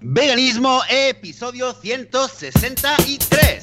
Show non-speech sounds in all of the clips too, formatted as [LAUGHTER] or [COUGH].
Veganismo, episodio 163.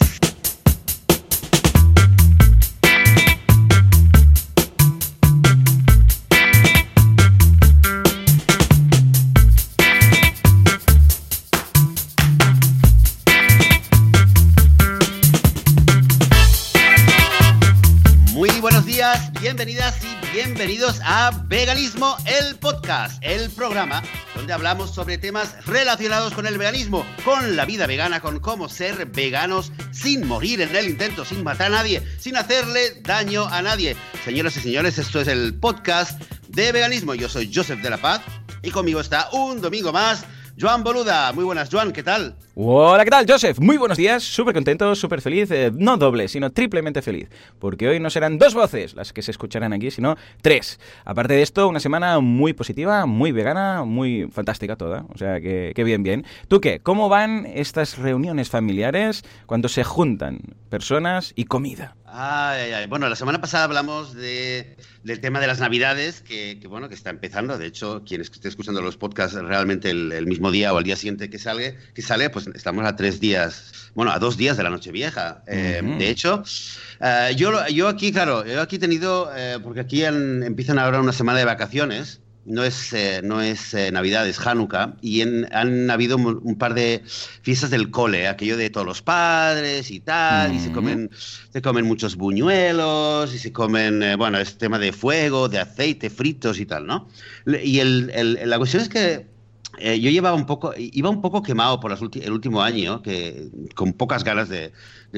Muy buenos días, bienvenidas y bienvenidos a Veganismo, el podcast, el programa donde hablamos sobre temas relacionados con el veganismo, con la vida vegana, con cómo ser veganos sin morir en el intento, sin matar a nadie, sin hacerle daño a nadie. Señoras y señores, esto es el podcast de veganismo. Yo soy Joseph de la Paz y conmigo está un domingo más Joan Boluda. Muy buenas, Joan, ¿qué tal? Hola, ¿qué tal, Joseph? Muy buenos días, súper contento, súper feliz, eh, no doble, sino triplemente feliz, porque hoy no serán dos voces las que se escucharán aquí, sino tres. Aparte de esto, una semana muy positiva, muy vegana, muy fantástica toda, o sea que, que bien, bien. ¿Tú qué? ¿Cómo van estas reuniones familiares cuando se juntan personas y comida? Ay, ay, ay. Bueno, la semana pasada hablamos de, del tema de las Navidades, que, que, bueno, que está empezando. De hecho, quien esté escuchando los podcasts realmente el, el, mismo día o al día siguiente que sale, que sale, pues estamos a tres días, bueno, a dos días de la Nochevieja. Eh, uh -huh. De hecho, uh, yo, yo aquí, claro, yo aquí he tenido, eh, porque aquí en, empiezan ahora una semana de vacaciones no es, eh, no es eh, Navidad, es Hanukkah, y en, han habido un par de fiestas del cole, aquello de todos los padres y tal, mm -hmm. y se comen, se comen muchos buñuelos, y se comen, eh, bueno, es tema de fuego, de aceite, fritos y tal, ¿no? Y el, el, la cuestión es que eh, yo llevaba un poco, iba un poco quemado por el último año, que con pocas ganas de,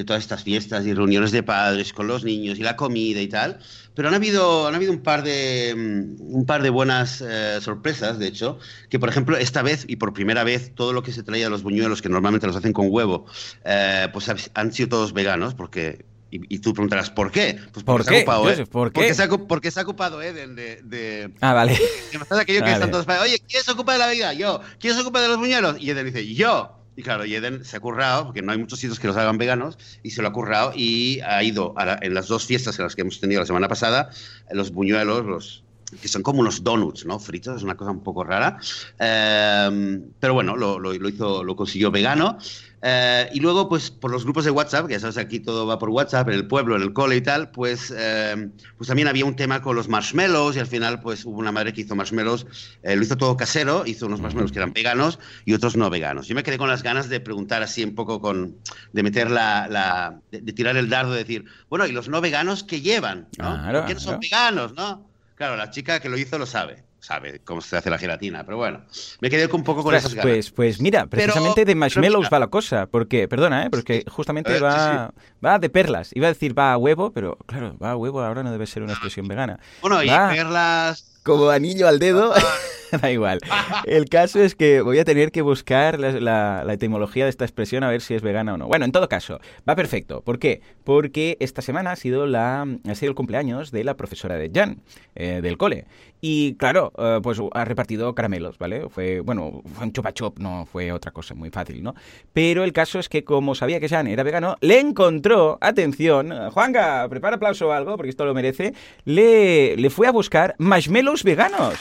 todas estas fiestas y reuniones de padres con los niños y la comida y tal. Pero han habido, han habido un par de, un par de buenas eh, sorpresas, de hecho, que por ejemplo esta vez y por primera vez todo lo que se traía de los buñuelos, que normalmente los hacen con huevo, eh, pues han sido todos veganos, porque y, y, tú preguntarás, ¿por qué? Pues porque ¿Por, se qué? Ha ocupado, ¿eh? ¿Por qué? Porque se ha, porque se ha ocupado Eden de, de, Ah, vale. De aquello que vale. están todos Oye, ¿quién se ocupa de la vida? Yo. ¿Quién se ocupa de los buñuelos? Y Eden dice, yo. Y claro, y Eden se ha currado, porque no hay muchos sitios que los hagan veganos, y se lo ha currado y ha ido la, en las dos fiestas en las que hemos tenido la semana pasada, los buñuelos, los, que son como unos donuts, ¿no? Fritos, es una cosa un poco rara. Eh, pero bueno, lo, lo, lo, hizo, lo consiguió vegano. Eh, y luego, pues por los grupos de WhatsApp, que ya sabes, aquí todo va por WhatsApp, en el pueblo, en el cole y tal, pues, eh, pues también había un tema con los marshmallows y al final, pues hubo una madre que hizo marshmallows, eh, lo hizo todo casero, hizo unos marshmallows que eran veganos y otros no veganos. Yo me quedé con las ganas de preguntar así un poco con, de meter la, la de, de, tirar el dardo, de decir, bueno, ¿y los no veganos qué llevan? ¿no? Claro, ¿Por qué no son veganos, no? Claro, la chica que lo hizo lo sabe sabe cómo se hace la gelatina, pero bueno, me quedé un poco con pues, esas ganas. Pues, pues mira, precisamente pero, de marshmallows va la cosa, porque, perdona, ¿eh? porque justamente va, sí, sí. va de perlas. Iba a decir va a huevo, pero claro, va a huevo ahora no debe ser una expresión vegana. Bueno, y va perlas... Como anillo al dedo. [LAUGHS] da igual. El caso es que voy a tener que buscar la, etimología de esta expresión a ver si es vegana o no. Bueno, en todo caso, va perfecto. ¿Por qué? Porque esta semana ha sido, la, ha sido el cumpleaños de la profesora de Jan, eh, del cole. Y claro, uh, pues ha repartido caramelos, ¿vale? Fue, bueno, fue un chupa chop, no fue otra cosa muy fácil, ¿no? Pero el caso es que como sabía que Jan era vegano, le encontró, atención, Juanga, prepara aplauso o algo, porque esto lo merece, le, le fue a buscar marshmallows veganos.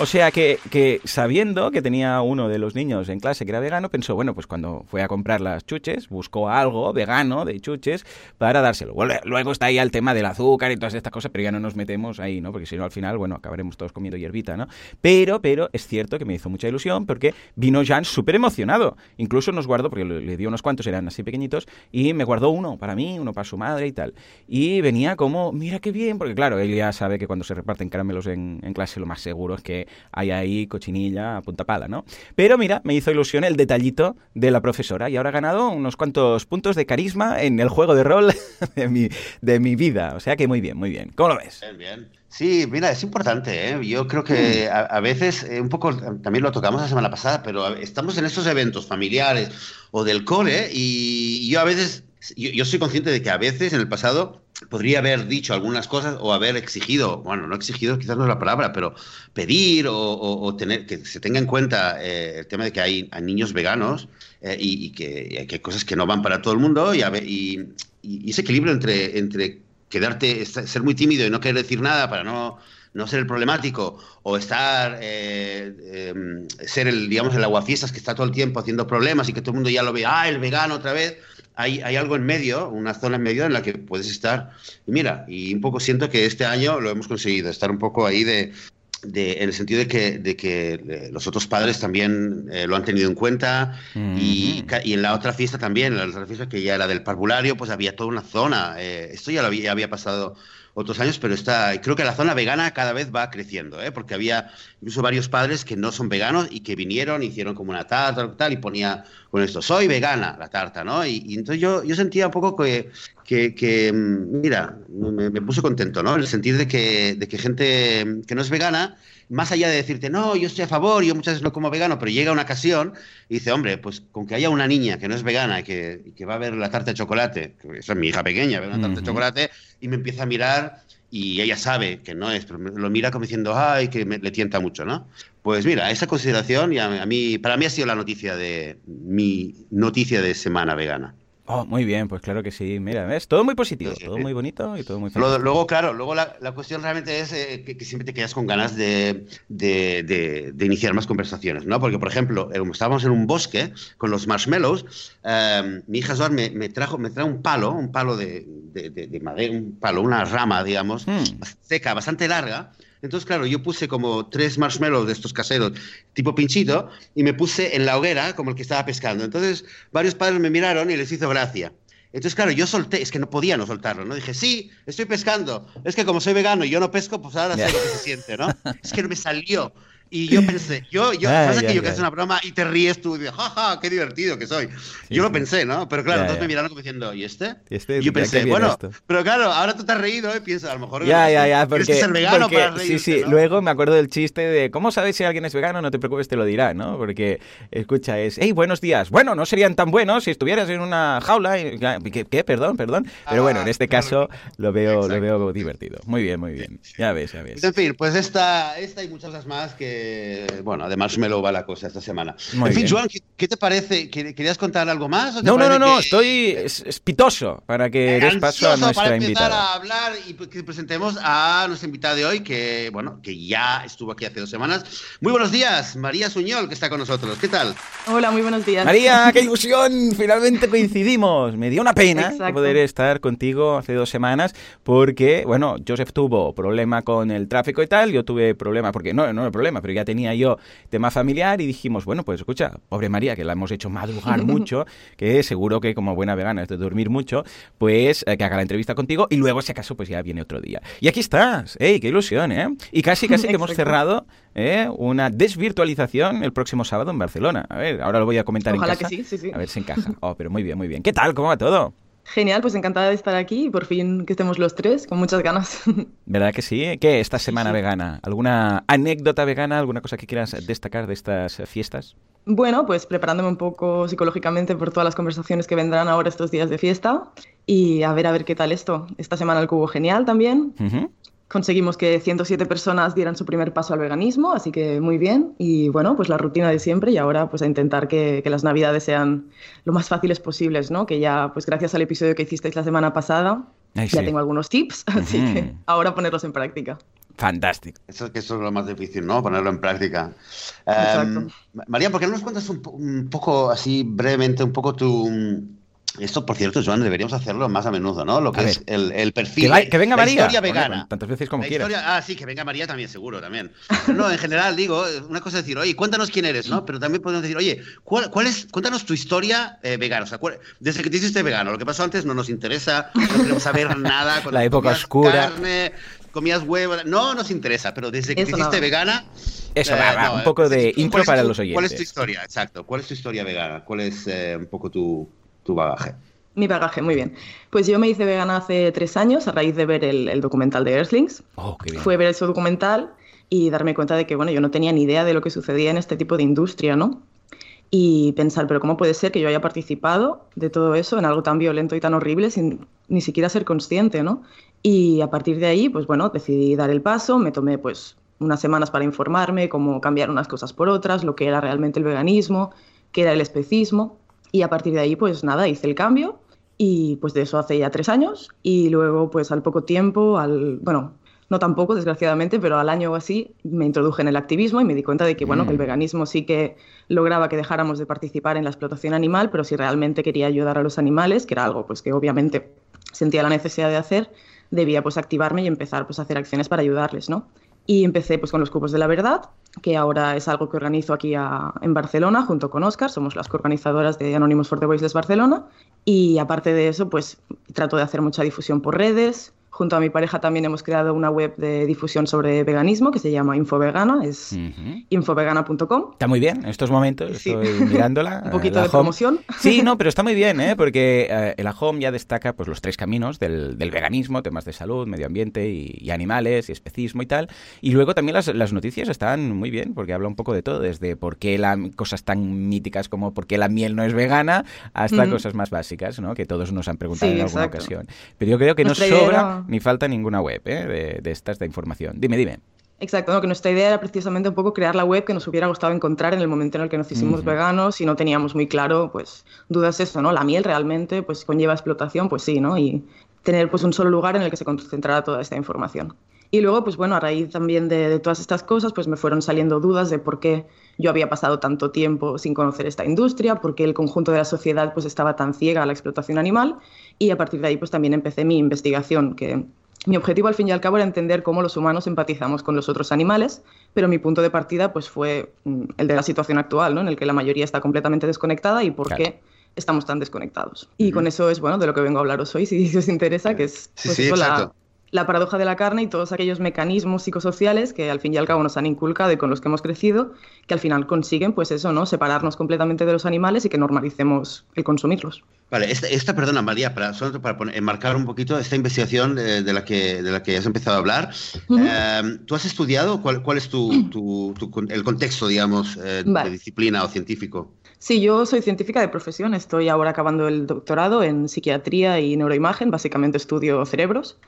O sea que, sabiendo que tenía uno de los niños en clase que era vegano, pensó, bueno, pues cuando fue a comprar las chuches, buscó algo vegano de chuches para dárselo. Luego está ahí el tema del azúcar y todas estas cosas, pero ya no nos metemos ahí, ¿no? Porque si no, al final, bueno, acabaremos todos comiendo hierbita, ¿no? Pero, pero es cierto que me hizo mucha ilusión porque vino Jan súper emocionado. Incluso nos guardó, porque le dio unos cuantos, eran así pequeñitos, y me guardó uno para mí, uno para su madre y tal. Y venía como, mira qué bien, porque claro, él ya sabe que cuando se reparten caramelos en clase lo más seguro es que hay ahí cochinilla a punta pala, ¿no? Pero mira, me hizo ilusión el detallito de la profesora y ahora ha ganado unos cuantos puntos de carisma en el juego de rol [LAUGHS] de mi, de mi vida. O sea que muy bien, muy bien. ¿Cómo lo ves? Bien, bien. Sí, mira, es importante. ¿eh? Yo creo que a, a veces, eh, un poco, también lo tocamos la semana pasada, pero estamos en estos eventos familiares o del cole y yo a veces, yo, yo soy consciente de que a veces en el pasado podría haber dicho algunas cosas o haber exigido, bueno, no exigido quizás no es la palabra, pero pedir o, tener que se tenga en cuenta eh, el tema de que hay, niños veganos eh, y, que, hay cosas que no van para todo el mundo y, y, y ese equilibrio entre, entre quedarte, ser muy tímido y no querer decir nada para no no ser el problemático o estar, eh, em, ser el, digamos, el aguafiestas que está todo el tiempo haciendo problemas y que todo el mundo ya lo ve, ah, el vegano otra vez, hay, hay, algo en medio, una zona en medio en la que puedes estar. Y mira, y un poco siento que este año lo hemos conseguido, estar un poco ahí de, en el sentido de que, de que eh, los otros padres también eh, lo han tenido en cuenta y, y, en la otra fiesta también, en la otra fiesta que ya era del parvulario, pues había toda una zona. Eh, esto ya lo había, había pasado otros años, pero está, creo que la zona vegana cada vez va creciendo, ¿eh? porque había incluso varios padres que no son veganos y que vinieron, hicieron como una tarta tal, y ponía con esto, soy vegana, la tarta, ¿no? Y, entonces yo, yo sentía un poco que, que, mm, mira, me, me, puse contento, ¿no? El sentido de que, de que gente que no es vegana más allá de decirte, no, yo estoy a favor, yo muchas veces no como vegano, pero llega una ocasión y dice, hombre, pues con que haya una niña que no es vegana y que, que va a ver la tarta de chocolate, que esa es mi hija pequeña, ve una tarta de chocolate, y me empieza a mirar y ella sabe que no es, pero lo mira como diciendo, ay, que me, le tienta mucho, ¿no? Pues mira, esa consideración y a, mí, para mí ha sido la noticia de mi noticia de semana vegana. Oh, muy bien, pues claro que sí. Mira, es todo muy positivo, todo muy bonito y todo muy feliz. Luego, claro, luego la, la cuestión realmente es eh, que, siempre te quedas con ganas de, de, de, iniciar más conversaciones, ¿no? Porque, por ejemplo, eh, como estábamos en un bosque con los marshmallows, eh, mi hija me, me, trajo, me trajo un palo, un palo de, madera, un palo, una rama, digamos, hmm. seca, bastante larga, entonces, claro, yo puse como tres marshmallows de estos caseros, tipo pinchito, y me puse en la hoguera como el que estaba pescando. Entonces, varios padres me miraron y les hizo gracia. Entonces, claro, yo solté, es que no podía no soltarlo, ¿no? Dije, sí, estoy pescando. Es que como soy vegano y yo no pesco, pues ahora sé lo que se siente, ¿no? [LAUGHS] Es que no me salió. Y yo pensé, yo, yo, [LAUGHS] pasa que yo que haces una broma y te ríes tú y dices, jaja, qué divertido que soy. yo lo pensé, ¿no? Pero claro, todos me miraron como diciendo, ¿y este? ¿Y este yo pensé, bueno, pero claro, ahora tú te has reído y piensas, a lo mejor. Ya, ya, ya, porque. Ser vegano para reírte, sí, sí. Luego me acuerdo del chiste de, ¿cómo sabes si alguien es vegano? No te preocupes, te lo dirá, ¿no? Porque, escucha, es, hey, buenos días. Bueno, no serían tan buenos si estuvieras en una jaula. Y, ¿qué, Perdón, perdón. Pero bueno, en este ah, caso lo veo, lo veo divertido. Muy bien, muy bien. Ya ves, ya ves. En fin, pues esta, esta y muchas más que, bueno, además me lo va la cosa esta semana. en fin, Joan, ¿qué, te parece? ¿Querías contar algo más? no, no, no, no, estoy espitoso para que des paso a nuestra para empezar a hablar y que presentemos a nuestra invitada de hoy, que, bueno, que ya estuvo aquí hace dos semanas. Muy buenos días, María Suñol, que está con nosotros. ¿Qué tal? Hola, muy buenos días. María, qué ilusión, finalmente coincidimos. Me dio una pena poder estar contigo hace dos semanas porque, bueno, Joseph tuvo problema con el tráfico y tal, yo tuve problema, porque no, no el problema, pero ya tenía yo tema familiar y dijimos, bueno, pues escucha, pobre María, que la hemos hecho madrugar [LAUGHS] mucho, que seguro que como buena vegana es de dormir mucho, pues eh, que haga la entrevista contigo y luego, si acaso, pues ya viene otro día. Y aquí estás, ¡ey, qué ilusión, eh! Y casi, casi que hemos cerrado ¿eh? una desvirtualización el próximo sábado en Barcelona. A ver, ahora lo voy a comentar en casa. Que sí, sí, sí. A ver si encaja. Oh, pero muy bien, muy bien. ¿Qué tal? ¿Cómo va todo? Genial, pues encantada de estar aquí y por fin que estemos los tres, con muchas ganas. [LAUGHS] ¿Verdad que sí? ¿Qué esta semana vegana? ¿Alguna anécdota vegana? ¿Alguna cosa que quieras destacar de estas fiestas? Bueno, pues preparándome un poco psicológicamente por todas las conversaciones que vendrán ahora estos días de fiesta y a ver a ver qué tal esto. Esta semana el cubo genial también conseguimos que 107 personas dieran su primer paso al veganismo, así que muy bien. Y bueno, pues la rutina de siempre y ahora pues a intentar que, las navidades sean lo más fáciles posibles, ¿no? Que ya, pues gracias al episodio que hicisteis la semana pasada, ya tengo algunos tips, [LAUGHS] así que ahora ponerlos en práctica. Fantástico. Eso, eso es lo más difícil, ¿no? Ponerlo en práctica. Exacto. Em, María, ¿por qué no nos cuentas un poco, así brevemente, un poco tu esto, por cierto, Joan, deberíamos hacerlo más a menudo, ¿no? Lo que es el, perfil. Que, venga la María. historia vegana. tantas veces como quieras. ah, sí, que venga María también, seguro, también. No, en general, digo, una cosa es decir, oye, cuéntanos quién eres, ¿no? Pero también podemos decir, oye, ¿cuál, cuál es, cuéntanos tu historia eh, vegana. O sea, desde que te hiciste vegano, lo que pasó antes no nos interesa, no queremos saber [LAUGHS] nada. La época oscura. Carne, comías huevos, no nos interesa, pero desde que te hiciste vegana. Eso, eh, un poco de intro para los oyentes. ¿Cuál es tu historia? Exacto. ¿Cuál es tu historia vegana? ¿Cuál es eh, un poco tu, tu bagaje? Mi bagaje, muy bien. Pues yo me hice vegana hace tres años a raíz de ver el, documental de Earthlings. Oh, Fue ver ese documental y darme cuenta de que, bueno, yo no tenía ni idea de lo que sucedía en este tipo de industria, ¿no? Y pensar, pero ¿cómo puede ser que yo haya participado de todo eso en algo tan violento y tan horrible sin ni siquiera ser consciente, ¿no? Y a partir de ahí, pues bueno, decidí dar el paso, me tomé pues unas semanas para informarme cómo cambiar unas cosas por otras, lo que era realmente el veganismo, qué era el especismo. Y a partir de ahí, pues nada, hice el cambio y pues de eso hace ya tres años y luego pues al poco tiempo, al, bueno, no tampoco, desgraciadamente, pero al año o así me introduje en el activismo y me di cuenta de que, bueno, que el mm. veganismo sí que lograba que dejáramos de participar en la explotación animal, pero si realmente quería ayudar a los animales, que era algo pues que obviamente sentía la necesidad de hacer, debía pues activarme y empezar pues a hacer acciones para ayudarles, ¿no? Y empecé pues con los cupos de la verdad, que ahora es algo que organizo aquí en Barcelona junto con Oscar, somos las coorganizadoras de Anonymous for the Voiceless Barcelona. Y aparte de eso pues trato de hacer mucha difusión por redes, Junto a mi pareja también hemos creado una web de difusión sobre veganismo que se llama Infovegana, es infovegana.com. Está muy bien en estos momentos, estoy mirándola. [LAUGHS] Un poquito de promoción. Sí, no, pero está muy bien, ¿eh? [LAUGHS] porque eh, el AHOM ya destaca pues, los tres caminos del, veganismo, temas de salud, medio ambiente y, animales y especismo y tal. Y luego también las, noticias están muy bien, porque habla un poco de todo, desde por qué la, cosas tan míticas como por qué la miel no es vegana, hasta cosas más básicas, ¿no? que todos nos han preguntado en alguna ocasión. Pero yo creo que no sobra ni falta ninguna web ¿eh? de, estas de información. Dime, dime. Exacto, que nuestra idea era precisamente un poco crear la web que nos hubiera gustado encontrar en el momento en el que nos hicimos veganos y no teníamos muy claro, pues, dudas eso, ¿no? La miel realmente, pues, conlleva explotación, pues sí, ¿no? Y tener, pues, un solo lugar en el que se concentrara toda esta información. Y luego, pues bueno, a raíz también de, de, todas estas cosas, pues me fueron saliendo dudas de por qué yo había pasado tanto tiempo sin conocer esta industria, por qué el conjunto de la sociedad pues estaba tan ciega a la explotación animal y a partir de ahí pues también empecé mi investigación, que mi objetivo al fin y al cabo era entender cómo los humanos empatizamos con los otros animales, pero mi punto de partida pues fue mm, el de la situación actual, ¿no? en el que la mayoría está completamente desconectada y por qué estamos tan desconectados. Y con eso es bueno de lo que vengo a hablaros hoy, si, [LAUGHS] os interesa, que es pues, la, la paradoja de la carne y todos aquellos mecanismos psicosociales que al fin y al cabo nos han inculcado y con los que hemos crecido, que al final consiguen, pues eso, ¿no? Separarnos completamente de los animales y que normalicemos el consumirlos. Vale, esta, perdona María, para, solo para enmarcar un poquito esta investigación eh, de, la que, de la que has empezado a hablar. Eh, ¿Tú has estudiado? ¿Cuál, cuál es tu, el contexto, digamos, eh, de disciplina o científico? Sí, yo soy científica de profesión, estoy ahora acabando el doctorado en psiquiatría y neuroimagen, básicamente estudio cerebros,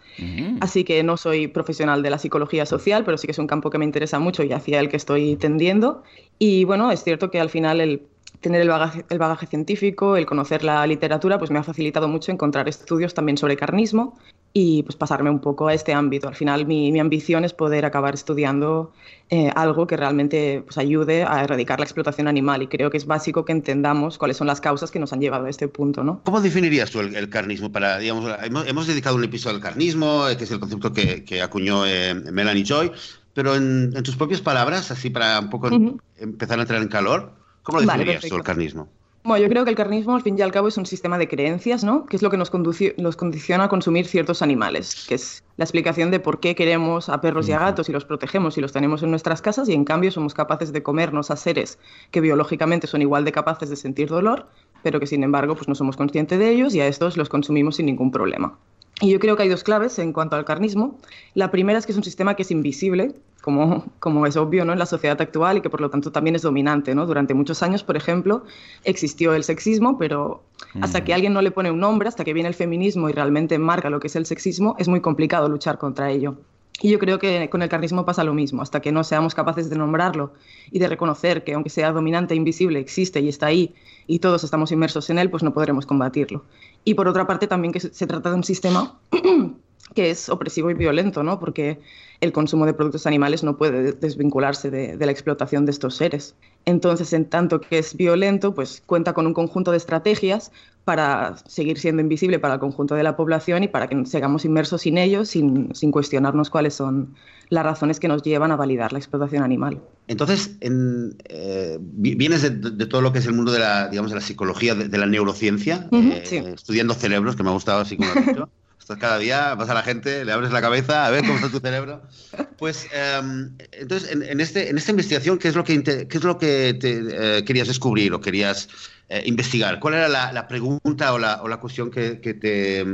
así que no soy profesional de la psicología social, pero sí que es un campo que me interesa mucho y hacia el que estoy tendiendo. Y bueno, es cierto que al final el tener el bagaje, el bagaje, científico, el conocer la literatura, pues me ha facilitado mucho encontrar estudios también sobre carnismo y pues pasarme un poco a este ámbito. Al final mi, mi ambición es poder acabar estudiando eh, algo que realmente pues, ayude a erradicar la explotación animal y creo que es básico que entendamos cuáles son las causas que nos han llevado a este punto. ¿no? ¿Cómo definirías tú el, carnismo? Para, digamos, hemos, dedicado un episodio al carnismo, eh, que es el concepto que, que acuñó eh, Melanie Joy, pero en, tus propias palabras, así para un poco empezar a entrar en calor, ¿Cómo lo definirías tú el carnismo? Bueno, yo creo que el carnismo, al fin y al cabo, es un sistema de creencias, ¿no? Que es lo que nos, condiciona a consumir ciertos animales, que es la explicación de por qué queremos a perros y a gatos y los protegemos y los tenemos en nuestras casas y en cambio somos capaces de comernos a seres que biológicamente son igual de capaces de sentir dolor, pero que sin embargo pues no somos conscientes de ellos y a estos los consumimos sin ningún problema. Y yo creo que hay dos claves en cuanto al carnismo. La primera es que es un sistema que es invisible, como, como es obvio ¿no? en la sociedad actual y que por lo tanto también es dominante. ¿no? Durante muchos años, por ejemplo, existió el sexismo, pero hasta que alguien no le pone un nombre, hasta que viene el feminismo y realmente marca lo que es el sexismo, es muy complicado luchar contra ello. Y yo creo que con el carnismo pasa lo mismo, hasta que no seamos capaces de nombrarlo y de reconocer que aunque sea dominante e invisible, existe y está ahí y todos estamos inmersos en él, pues no podremos combatirlo. Y por otra parte también que se trata de un sistema [CLEARS THROAT] que es opresivo y violento, ¿no? Porque el consumo de productos animales no puede desvincularse de, la explotación de estos seres. Entonces, en tanto que es violento, pues cuenta con un conjunto de estrategias para seguir siendo invisible para el conjunto de la población y para que sigamos inmersos sin ellos, sin, cuestionarnos cuáles son las razones que nos llevan a validar la explotación animal. Entonces, eh, vienes de, todo lo que es el mundo de la, digamos, de la psicología, de, la neurociencia, eh, estudiando cerebros, que me ha gustado así como has dicho. [LAUGHS] cada día, vas a la gente, le abres la cabeza, a ver cómo está tu cerebro. Pues, em, entonces, en, este, en esta investigación, ¿qué es lo que, qué es lo que te, eh, querías descubrir o querías eh, investigar? ¿Cuál era la, pregunta o la, o la cuestión que, que, te,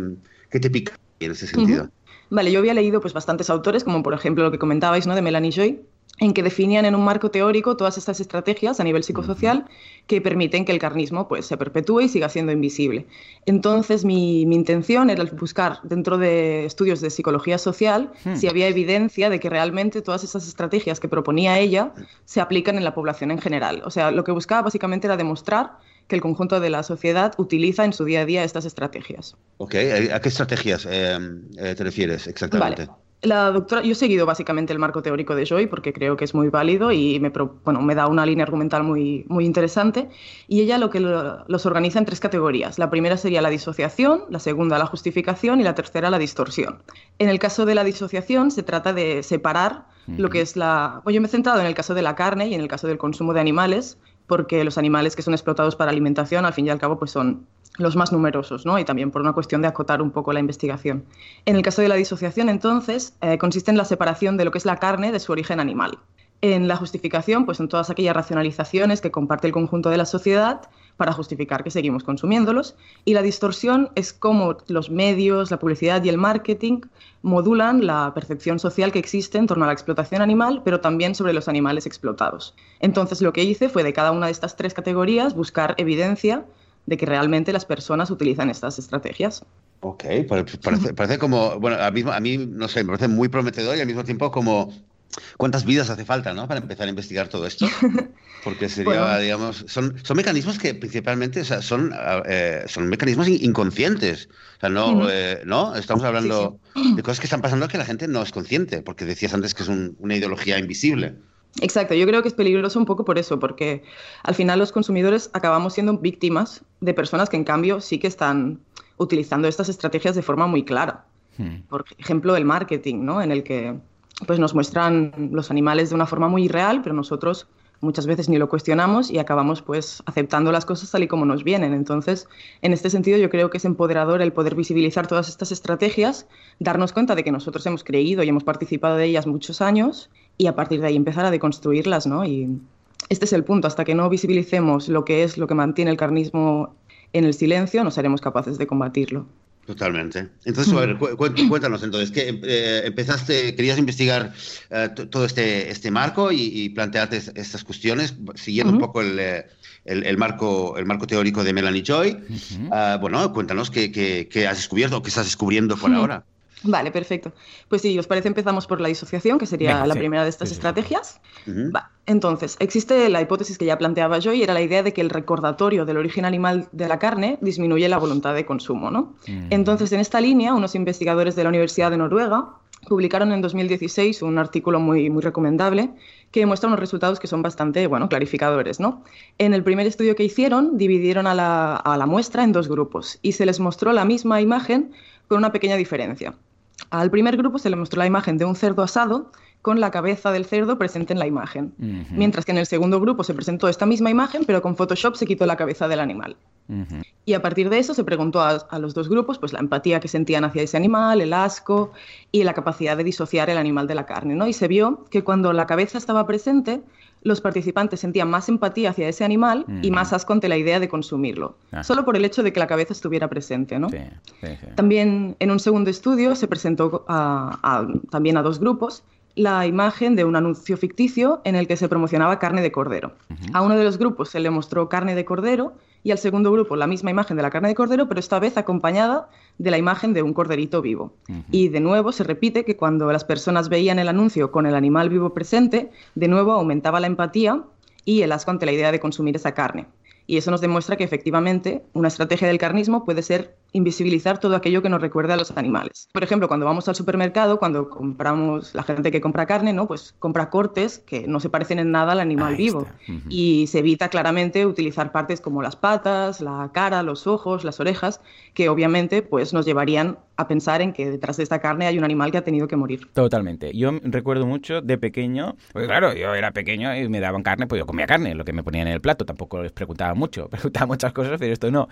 que te pica en ese sentido? Vale, yo había leído pues, bastantes autores, como por ejemplo lo que comentabais, ¿no? De Melanie Joy, en que definían en un marco teórico todas estas estrategias a nivel psicosocial que permiten que el carnismo pues, se perpetúe y siga siendo invisible. Entonces, mi, intención era buscar dentro de estudios de psicología social hmm. si había evidencia de que realmente todas esas estrategias que proponía ella se aplican en la población en general. O sea, lo que buscaba básicamente era demostrar que el conjunto de la sociedad utiliza en su día a día estas estrategias. Ok, ¿a qué estrategias eh, eh, te refieres exactamente? La doctora, yo he seguido básicamente el marco teórico de Joy porque creo que es muy válido y me, bueno, me da una línea argumental muy, muy interesante. Y ella lo que los organiza en tres categorías. La primera sería la disociación, la segunda la justificación y la tercera la distorsión. En el caso de la disociación se trata de separar lo que es la... Pues yo me he centrado en el caso de la carne y en el caso del consumo de animales porque los animales que son explotados para alimentación, al fin y al cabo, pues son los más numerosos, ¿no? Y también por una cuestión de acotar un poco la investigación. En el caso de la disociación, entonces, eh, consiste en la separación de lo que es la carne de su origen animal. En la justificación, pues en todas aquellas racionalizaciones que comparte el conjunto de la sociedad para justificar que seguimos consumiéndolos. Y la distorsión es cómo los medios, la publicidad y el marketing modulan la percepción social que existe en torno a la explotación animal, pero también sobre los animales explotados. Entonces lo que hice fue de cada una de estas tres categorías buscar evidencia de que realmente las personas utilizan estas estrategias. Ok, [LAUGHS] parece, como, bueno, a mí, a mí, no sé, me parece muy prometedor y al mismo tiempo como ¿Cuántas vidas hace falta ¿no? para empezar a investigar todo esto? [LAUGHS] Porque sería, digamos, son, son mecanismos que principalmente o sea, son, eh, son mecanismos inconscientes. O sea, no, eh, ¿no? Estamos hablando de cosas que están pasando que la gente no es consciente, porque decías antes que es una ideología invisible. Exacto, yo creo que es peligroso un poco por eso, porque al final los consumidores acabamos siendo víctimas de personas que en cambio sí que están utilizando estas estrategias de forma muy clara. Hmm. Por ejemplo, el marketing, ¿no? En el que pues nos muestran los animales de una forma muy irreal, pero nosotros muchas veces ni lo cuestionamos y acabamos pues aceptando las cosas tal y como nos vienen. Entonces, en este sentido yo creo que es empoderador el poder visibilizar todas estas estrategias, darnos cuenta de que nosotros hemos creído y hemos participado de ellas muchos años y a partir de ahí empezar a deconstruirlas, ¿no? Y este es el punto, hasta que no visibilicemos lo que es lo que mantiene el carnismo en el silencio, no seremos capaces de combatirlo. Totalmente. Entonces, a ver, [LAUGHS] cuéntanos entonces, que eh, empezaste, querías investigar eh, todo este, este marco y, plantearte estas cuestiones, siguiendo un poco eh, el, el, marco, el marco teórico de Melanie Joy. Ah, bueno, cuéntanos qué, qué, has descubierto qué estás descubriendo por ahora. Vale, perfecto. Pues sí, ¿os parece? Empezamos por la disociación, que sería la primera de estas estrategias. Entonces, existe la hipótesis que ya planteaba yo y era la idea de que el recordatorio del origen animal de la carne disminuye la voluntad de consumo. ¿no? Mm. Entonces, en esta línea, unos investigadores de la Universidad de Noruega publicaron en 2016 un artículo muy, muy recomendable que muestra unos resultados que son bastante bueno, clarificadores. ¿no? En el primer estudio que hicieron, dividieron a la, a la muestra en dos grupos y se les mostró la misma imagen con una pequeña diferencia. Al primer grupo se le mostró la imagen de un cerdo asado con la cabeza del cerdo presente en la imagen, mientras que en el segundo grupo se presentó esta misma imagen, pero con Photoshop se quitó la cabeza del animal. Y a partir de eso se preguntó a, los dos grupos pues, la empatía que sentían hacia ese animal, el asco y la capacidad de disociar el animal de la carne. ¿no? Y se vio que cuando la cabeza estaba presente, los participantes sentían más empatía hacia ese animal y más asco ante la idea de consumirlo, ah. solo por el hecho de que la cabeza estuviera presente. ¿no? También en un segundo estudio se presentó también a dos grupos la imagen de un anuncio ficticio en el que se promocionaba carne de cordero. A uno de los grupos se le mostró carne de cordero y al segundo grupo la misma imagen de la carne de cordero, pero esta vez acompañada de la imagen de un corderito vivo. Y de nuevo se repite que cuando las personas veían el anuncio con el animal vivo presente, de nuevo aumentaba la empatía y el asco ante la idea de consumir esa carne. Y eso nos demuestra que efectivamente una estrategia del carnismo puede ser invisibilizar todo aquello que nos recuerda a los animales. Por ejemplo, cuando vamos al supermercado, cuando compramos, la gente que compra carne, ¿no? Pues compra cortes que no se parecen en nada al animal vivo. Y se evita claramente utilizar partes como las patas, la cara, los ojos, las orejas, que obviamente pues nos llevarían a pensar en que detrás de esta carne hay un animal que ha tenido que morir. Totalmente. Yo recuerdo mucho de pequeño, pues claro, yo era pequeño y me daban carne, pues yo comía carne, lo que me ponían en el plato, tampoco les preguntaba mucho, [LAUGHS] preguntaba muchas cosas, pero esto no.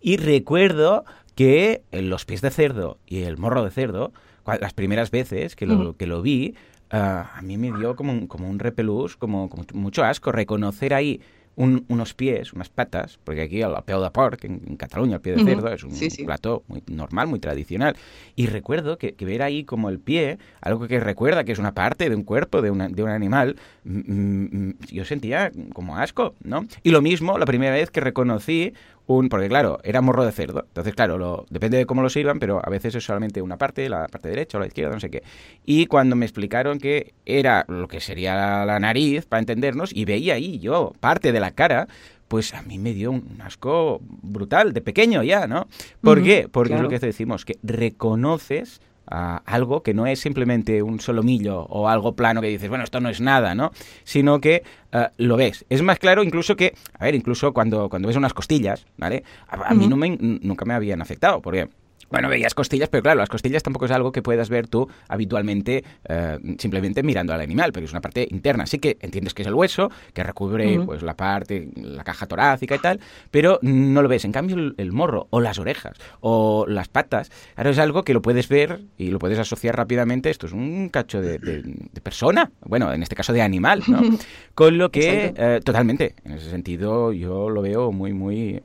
Y recuerdo que los pies de cerdo y el morro de cerdo, las primeras veces que lo, que lo vi, ah, a mí me dio como un, como un repelús, como, como mucho asco reconocer ahí unos pies, unas patas, porque aquí el peu de porc, en, Cataluña, el pie de cerdo, es un plato muy normal, muy tradicional. Y recuerdo que, ver ahí como el pie, algo que recuerda que es una parte de un cuerpo de, de un animal, yo sentía como asco, ¿no? Y lo mismo la primera vez que reconocí un, porque claro, era morro de cerdo. Entonces, claro, lo, depende de cómo lo sirvan, pero a veces es solamente una parte, la parte derecha o la izquierda, no sé qué. Y cuando me explicaron que era lo que sería la, nariz, para entendernos, y veía ahí yo parte de la cara, pues a mí me dio un asco brutal, de pequeño ya, ¿no? ¿Por qué? Porque es lo que decimos, que reconoces a algo que no es simplemente un solomillo o algo plano que dices, bueno, esto no es nada, ¿no? Sino que eh, lo ves. Es más claro incluso que, a ver, incluso cuando, cuando ves unas costillas, ¿vale? A, mí no me, nunca me habían afectado, porque bueno, veías costillas, pero claro, las costillas tampoco es algo que puedas ver tú habitualmente eh, simplemente mirando al animal, pero es una parte interna. Así que entiendes que es el hueso, que recubre pues la parte, la caja torácica y tal, pero no lo ves. En cambio, el, morro o las orejas o las patas, ahora es algo que lo puedes ver y lo puedes asociar rápidamente. Esto es un cacho de, persona, bueno, en este caso de animal, ¿no? [LAUGHS] Con lo que, eh, totalmente, en ese sentido yo lo veo muy, muy,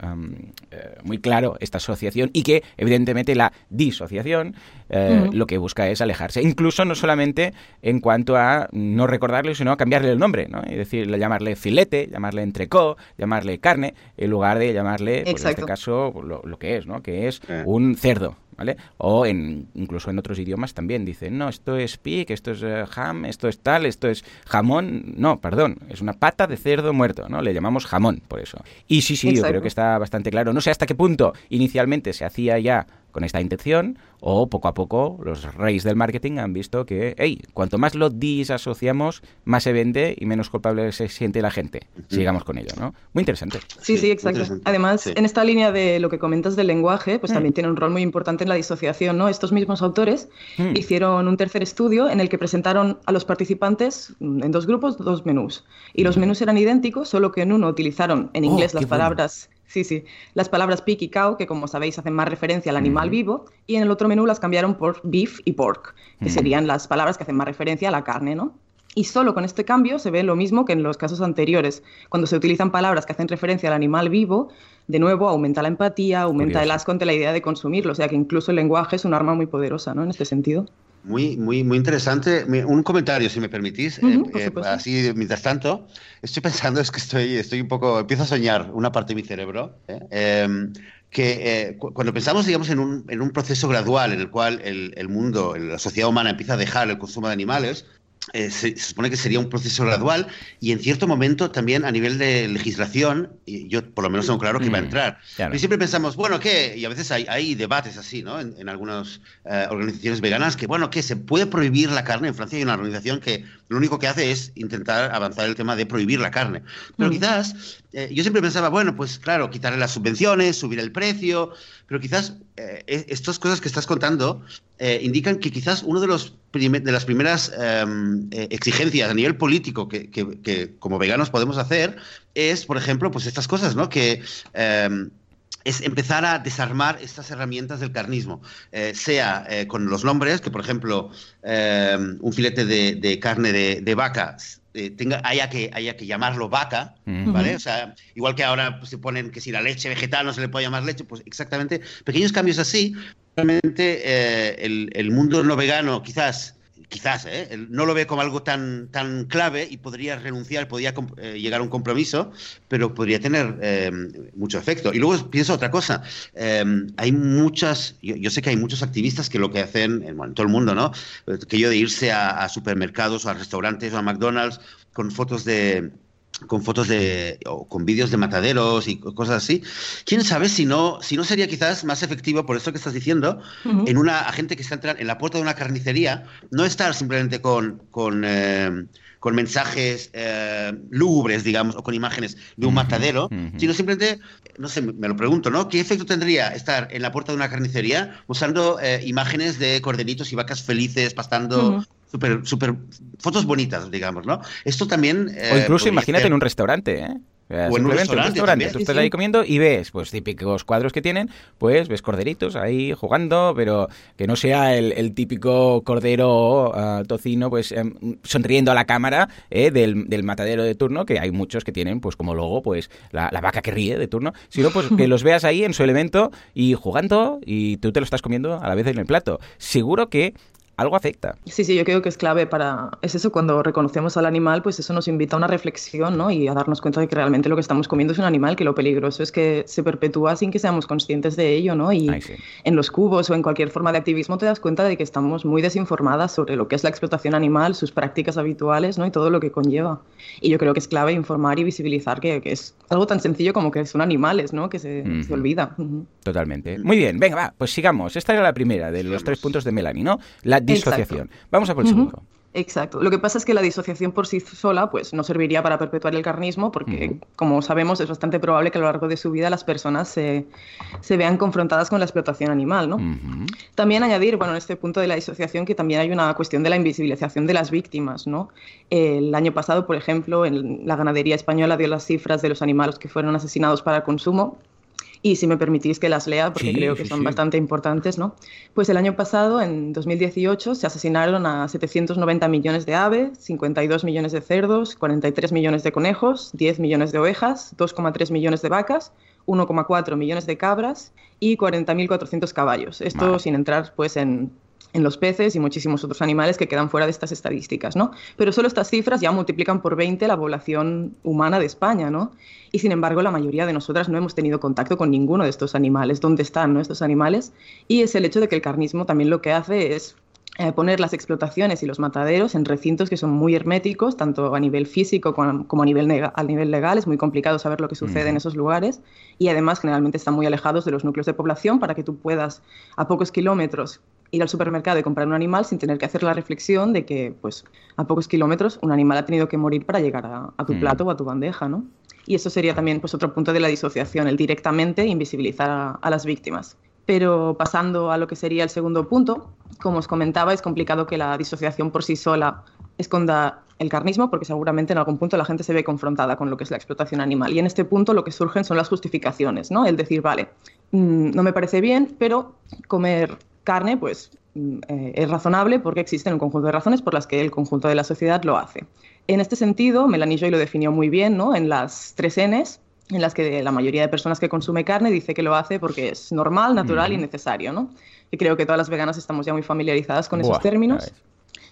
eh, muy claro esta asociación y que evidentemente la disociación eh, lo que busca es alejarse. Incluso no solamente en cuanto a no recordarle, sino a cambiarle el nombre, ¿no? Es decir, llamarle filete, llamarle entrecó, llamarle carne, en lugar de llamarle, pues, en este caso, lo, que es, ¿no? Que es eh. un cerdo. ¿Vale? O en, incluso en otros idiomas también dicen, no, esto es pig, esto es eh, ham, esto es tal, esto es jamón. No, perdón, es una pata de cerdo muerto, ¿no? Le llamamos jamón, por eso. Y sí, sí, yo creo que está bastante claro. No sé hasta qué punto inicialmente se hacía ya con esta intención o poco a poco los reyes del marketing han visto que, hey, cuanto más lo disasociamos, más se vende y menos culpable se siente la gente. Sigamos con ello, ¿no? Muy interesante. Sí, sí, exacto. Además, en esta línea de lo que comentas del lenguaje, pues mm. también tiene un rol muy importante en la disociación, ¿no? Estos mismos autores mm. hicieron un tercer estudio en el que presentaron a los participantes en dos grupos dos menús. Y los menús eran idénticos, solo que en uno utilizaron en oh, inglés las palabras Sí, sí. Las palabras pig y cow, que como sabéis hacen más referencia al animal vivo, y en el otro menú las cambiaron por beef y pork, que serían las palabras que hacen más referencia a la carne, ¿no? Y solo con este cambio se ve lo mismo que en los casos anteriores. Cuando se utilizan palabras que hacen referencia al animal vivo, de nuevo aumenta la empatía, aumenta el asco ante la idea de consumirlo. O sea que incluso el lenguaje es un arma muy poderosa, ¿no? En este sentido. Muy, muy, muy interesante. Un comentario, si me permitís. Eh, eh, así, mientras tanto, estoy pensando, es que estoy, estoy un poco, empiezo a soñar una parte de mi cerebro, ¿eh? em, que cuando pensamos, digamos, en un, en un, proceso gradual en el cual el, el, mundo, la sociedad humana empieza a dejar el consumo de animales, eh, se, supone que sería un proceso gradual y en cierto momento también a nivel de legislación, y yo por lo menos tengo claro que va a mm, entrar. Y siempre pensamos, bueno, ¿qué? Y a veces hay, hay debates así, ¿no? En, algunas eh, organizaciones veganas, que, bueno, ¿qué? ¿Se puede prohibir la carne? En Francia hay una organización que lo único que hace es intentar avanzar el tema de prohibir la carne. Pero mm. quizás, eh, yo siempre pensaba, bueno, pues claro, quitarle las subvenciones, subir el precio, pero quizás e, estas cosas que estás contando indican que quizás uno de los de las primeras em, eh, exigencias a nivel político que, como veganos podemos hacer es, por ejemplo, pues estas cosas, ¿no? Que em, es empezar a desarmar estas herramientas del carnismo, eh, sea eh, con los nombres, que por ejemplo em, un filete de, carne de, vaca tenga, haya, que, haya que llamarlo vaca, ¿vale? O sea, igual que ahora pues, se ponen que si la leche vegetal no se le puede llamar leche, pues exactamente, pequeños cambios así. Realmente eh, el, mundo no vegano quizás quizás ¿eh? no lo ve como algo tan, tan clave y podría renunciar, podría eh, llegar a un compromiso, pero podría tener mucho efecto. Y luego pienso otra cosa, hay muchas, yo, sé que hay muchos activistas que lo que hacen, en, todo el mundo, ¿no? Que yo de irse a, a supermercados o a restaurantes o a McDonald's con fotos de, con fotos de o con vídeos de mataderos y cosas así. Quién sabe si no si no sería quizás más efectivo por eso que estás diciendo en una gente que está en la puerta de una carnicería no estar simplemente con con, eh, con mensajes eh, lúgubres, digamos, o con imágenes de un matadero, sino simplemente, no sé, me lo pregunto, ¿no? ¿Qué efecto tendría estar en la puerta de una carnicería usando eh, imágenes de corderitos y vacas felices pastando súper, súper, fotos bonitas, digamos, ¿no? Esto también... o incluso eh, imagínate en un restaurante, ¿eh? O en un restaurante. Tú estás ahí comiendo y ves, pues típicos cuadros que tienen, pues ves corderitos ahí jugando, pero que no sea el, típico cordero ah, tocino, pues em, sonriendo a la cámara eh, del, matadero de turno, que hay muchos que tienen, pues como logo, pues la, la, vaca que ríe de turno, sino pues que los veas ahí en su elemento y jugando y tú te lo estás comiendo a la vez en el plato. Seguro que algo afecta. Sí, sí, yo creo que es clave para... Es eso, cuando reconocemos al animal, pues eso nos invita a una reflexión, ¿no? Y a darnos cuenta de que realmente lo que estamos comiendo es un animal, que lo peligroso es que se perpetúa sin que seamos conscientes de ello, ¿no? Y en los cubos o en cualquier forma de activismo te das cuenta de que estamos muy desinformadas sobre lo que es la explotación animal, sus prácticas habituales, ¿no? Y todo lo que conlleva. Y yo creo que es clave informar y visibilizar que, es algo tan sencillo como que son animales, ¿no? Que se, se olvida. Totalmente. Muy bien, venga, va, pues sigamos. Esta era la primera de los tres puntos de Melanie, ¿no? La disociación. Vamos a por el segundo. Exacto. Lo que pasa es que la disociación por sí sola pues, no serviría para perpetuar el carnismo porque, como sabemos, es bastante probable que a lo largo de su vida las personas se, vean confrontadas con la explotación animal. ¿no? También añadir, bueno, en este punto de la disociación, que también hay una cuestión de la invisibilización de las víctimas. ¿no? El año pasado, por ejemplo, en la ganadería española dio las cifras de los animales que fueron asesinados para consumo y si me permitís que las lea, porque creo que son bastante importantes, ¿no? Pues el año pasado, en 2018, se asesinaron a 790 millones de aves, 52 millones de cerdos, 43 millones de conejos, 10 millones de ovejas, 2,3 millones de vacas, 1,4 millones de cabras y 40.400 caballos. Esto sin entrar pues en en los peces y muchísimos otros animales que quedan fuera de estas estadísticas, ¿no? Pero solo estas cifras ya multiplican por 20 la población humana de España, ¿no? Y sin embargo, la mayoría de nosotras no hemos tenido contacto con ninguno de estos animales. ¿Dónde están estos animales? Y es el hecho de que el carnismo también lo que hace es eh, poner las explotaciones y los mataderos en recintos que son muy herméticos, tanto a nivel físico como a nivel, a nivel legal. Es muy complicado saber lo que sucede en esos lugares y además generalmente están muy alejados de los núcleos de población para que tú puedas a pocos kilómetros ir al supermercado y comprar un animal sin tener que hacer la reflexión de que, pues, a pocos kilómetros un animal ha tenido que morir para llegar a, tu mm. plato o a tu bandeja, ¿no? Y eso sería también pues, otro punto de la disociación, el directamente invisibilizar a, las víctimas. Pero pasando a lo que sería el segundo punto, como os comentaba, es complicado que la disociación por sí sola esconda el carnismo, porque seguramente en algún punto la gente se ve confrontada con lo que es la explotación animal. Y en este punto lo que surgen son las justificaciones, ¿no? El decir, vale, mm, no me parece bien, pero comer carne, pues mm, eh, es razonable porque existen un conjunto de razones por las que el conjunto de la sociedad lo hace. En este sentido, Melanie Joy lo definió muy bien ¿no? en las tres Ns, en las que la mayoría de personas que consume carne dice que lo hace porque es normal, natural y necesario. ¿no? Y creo que todas las veganas estamos ya muy familiarizadas con esos términos.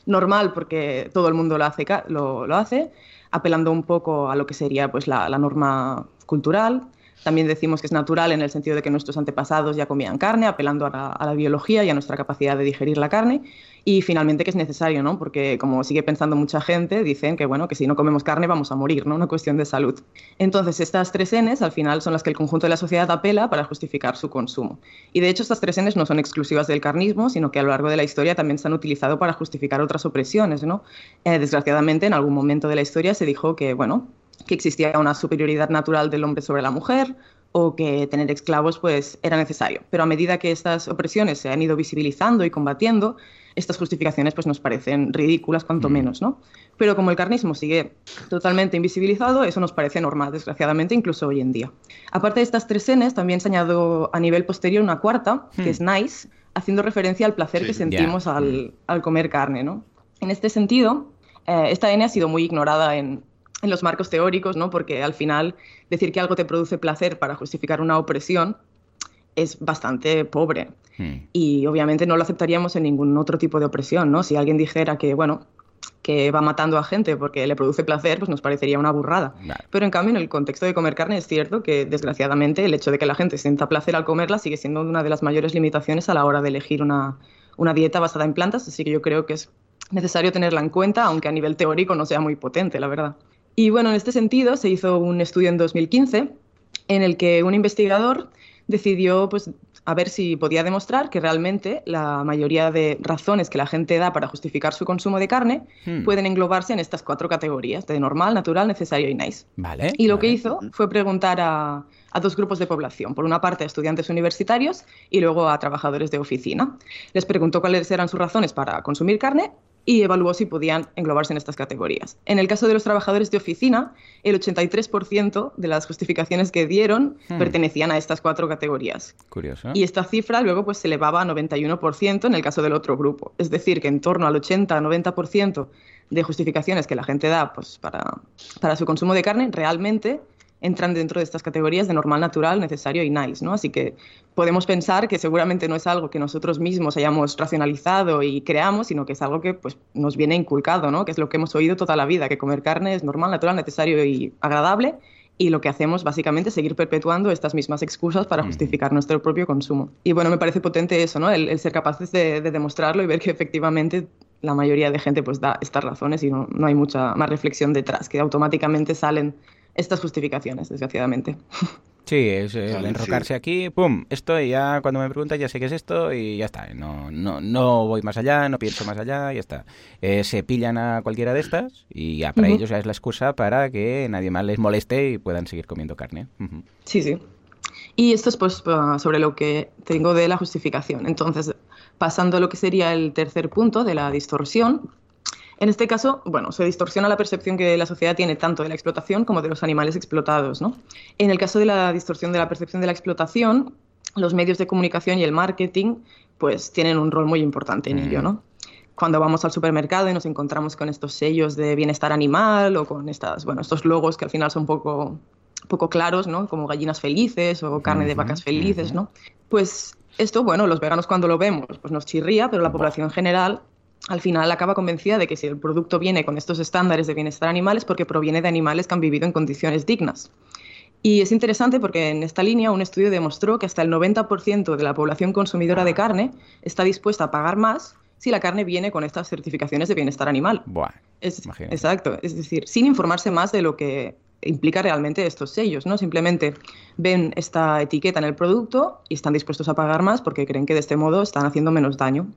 Normal porque todo el mundo lo hace, lo, hace, apelando un poco a lo que sería pues, la, la norma cultural. También decimos que es natural en el sentido de que nuestros antepasados ya comían carne, apelando a la, biología y a nuestra capacidad de digerir la carne. Y finalmente que es necesario, ¿no? Porque como sigue pensando mucha gente, dicen que bueno, que si no comemos carne vamos a morir, ¿no? Una cuestión de salud. Entonces, estas tres Ns al final son las que el conjunto de la sociedad apela para justificar su consumo. Y de hecho, estas tres Ns no son exclusivas del carnismo, sino que a lo largo de la historia también se han utilizado para justificar otras opresiones, ¿no? Eh, desgraciadamente, en algún momento de la historia se dijo que, bueno, que existía una superioridad natural del hombre sobre la mujer o que tener esclavos pues era necesario. Pero a medida que estas opresiones se han ido visibilizando y combatiendo, estas justificaciones pues nos parecen ridículas cuanto mm. menos, ¿no? Pero como el carnismo sigue totalmente invisibilizado, eso nos parece normal, desgraciadamente, incluso hoy en día. Aparte de estas tres Ns, también se añadió a nivel posterior una cuarta, que hmm. es nice, haciendo referencia al placer que sentimos al, al, comer carne, ¿no? En este sentido, eh, esta N ha sido muy ignorada en, en los marcos teóricos, ¿no? Porque al final decir que algo te produce placer para justificar una opresión es bastante pobre. Hmm. Y obviamente no lo aceptaríamos en ningún otro tipo de opresión, ¿no? Si alguien dijera que, bueno, que va matando a gente porque le produce placer, pues nos parecería una burrada. Pero en cambio, en el contexto de comer carne es cierto que, desgraciadamente, el hecho de que la gente sienta placer al comerla sigue siendo una de las mayores limitaciones a la hora de elegir una, una dieta basada en plantas, así que yo creo que es necesario tenerla en cuenta, aunque a nivel teórico no sea muy potente, la verdad. Y bueno, en este sentido se hizo un estudio en 2015 en el que un investigador decidió pues, a ver si podía demostrar que realmente la mayoría de razones que la gente da para justificar su consumo de carne hmm. pueden englobarse en estas cuatro categorías, de normal, natural, necesario y nice. Vale, y lo que hizo fue preguntar a, a dos grupos de población. Por una parte, a estudiantes universitarios y luego a trabajadores de oficina. Les preguntó cuáles eran sus razones para consumir carne y evaluó si podían englobarse en estas categorías. En el caso de los trabajadores de oficina, el 83% de las justificaciones que dieron hmm. pertenecían a estas cuatro categorías. Curioso. Y esta cifra luego pues, se elevaba a 91% en el caso del otro grupo. Es decir, que en torno al 80-90% de justificaciones que la gente da pues, para, para su consumo de carne realmente entran dentro de estas categorías de normal, natural, necesario y nice, ¿no? Así que podemos pensar que seguramente no es algo que nosotros mismos hayamos racionalizado y creamos, sino que es algo que pues, nos viene inculcado, ¿no? Que es lo que hemos oído toda la vida, que comer carne es normal, natural, necesario y agradable. Y lo que hacemos básicamente es seguir perpetuando estas mismas excusas para justificar nuestro propio consumo. Y bueno, me parece potente eso, ¿no? El, ser capaces de, de, demostrarlo y ver que efectivamente la mayoría de gente pues da estas razones y no, no hay mucha más reflexión detrás, que automáticamente salen estas justificaciones, desgraciadamente. [LAUGHS] Sí, es el enrocarse aquí, pum, esto y ya cuando me preguntas ya sé qué es esto y ya está. No, no, no voy más allá, no pienso más allá, y ya está. Eh, se pillan a cualquiera de estas y ya para ellos ya es la excusa para que nadie más les moleste y puedan seguir comiendo carne. Sí, sí. Y esto es pues sobre lo que tengo de la justificación. Entonces, pasando a lo que sería el tercer punto de la distorsión, en este caso, bueno, se distorsiona la percepción que la sociedad tiene tanto de la explotación como de los animales explotados. ¿no? En el caso de la distorsión de la percepción de la explotación, los medios de comunicación y el marketing pues tienen un rol muy importante en ello, ¿no? Cuando vamos al supermercado y nos encontramos con estos sellos de bienestar animal o con estas, bueno, estos logos que al final son poco, poco claros, ¿no? Como gallinas felices o carne de vacas felices, ¿no? Pues esto, bueno, los veganos cuando lo vemos, pues nos chirría, pero la población en general al final acaba convencida de que si el producto viene con estos estándares de bienestar animal es porque proviene de animales que han vivido en condiciones dignas. Y es interesante porque en esta línea un estudio demostró que hasta el 90% de la población consumidora de carne está dispuesta a pagar más si la carne viene con estas certificaciones de bienestar animal. Buah, exacto, es decir, sin informarse más de lo que implica realmente estos sellos, ¿no? Simplemente ven esta etiqueta en el producto y están dispuestos a pagar más porque creen que de este modo están haciendo menos daño.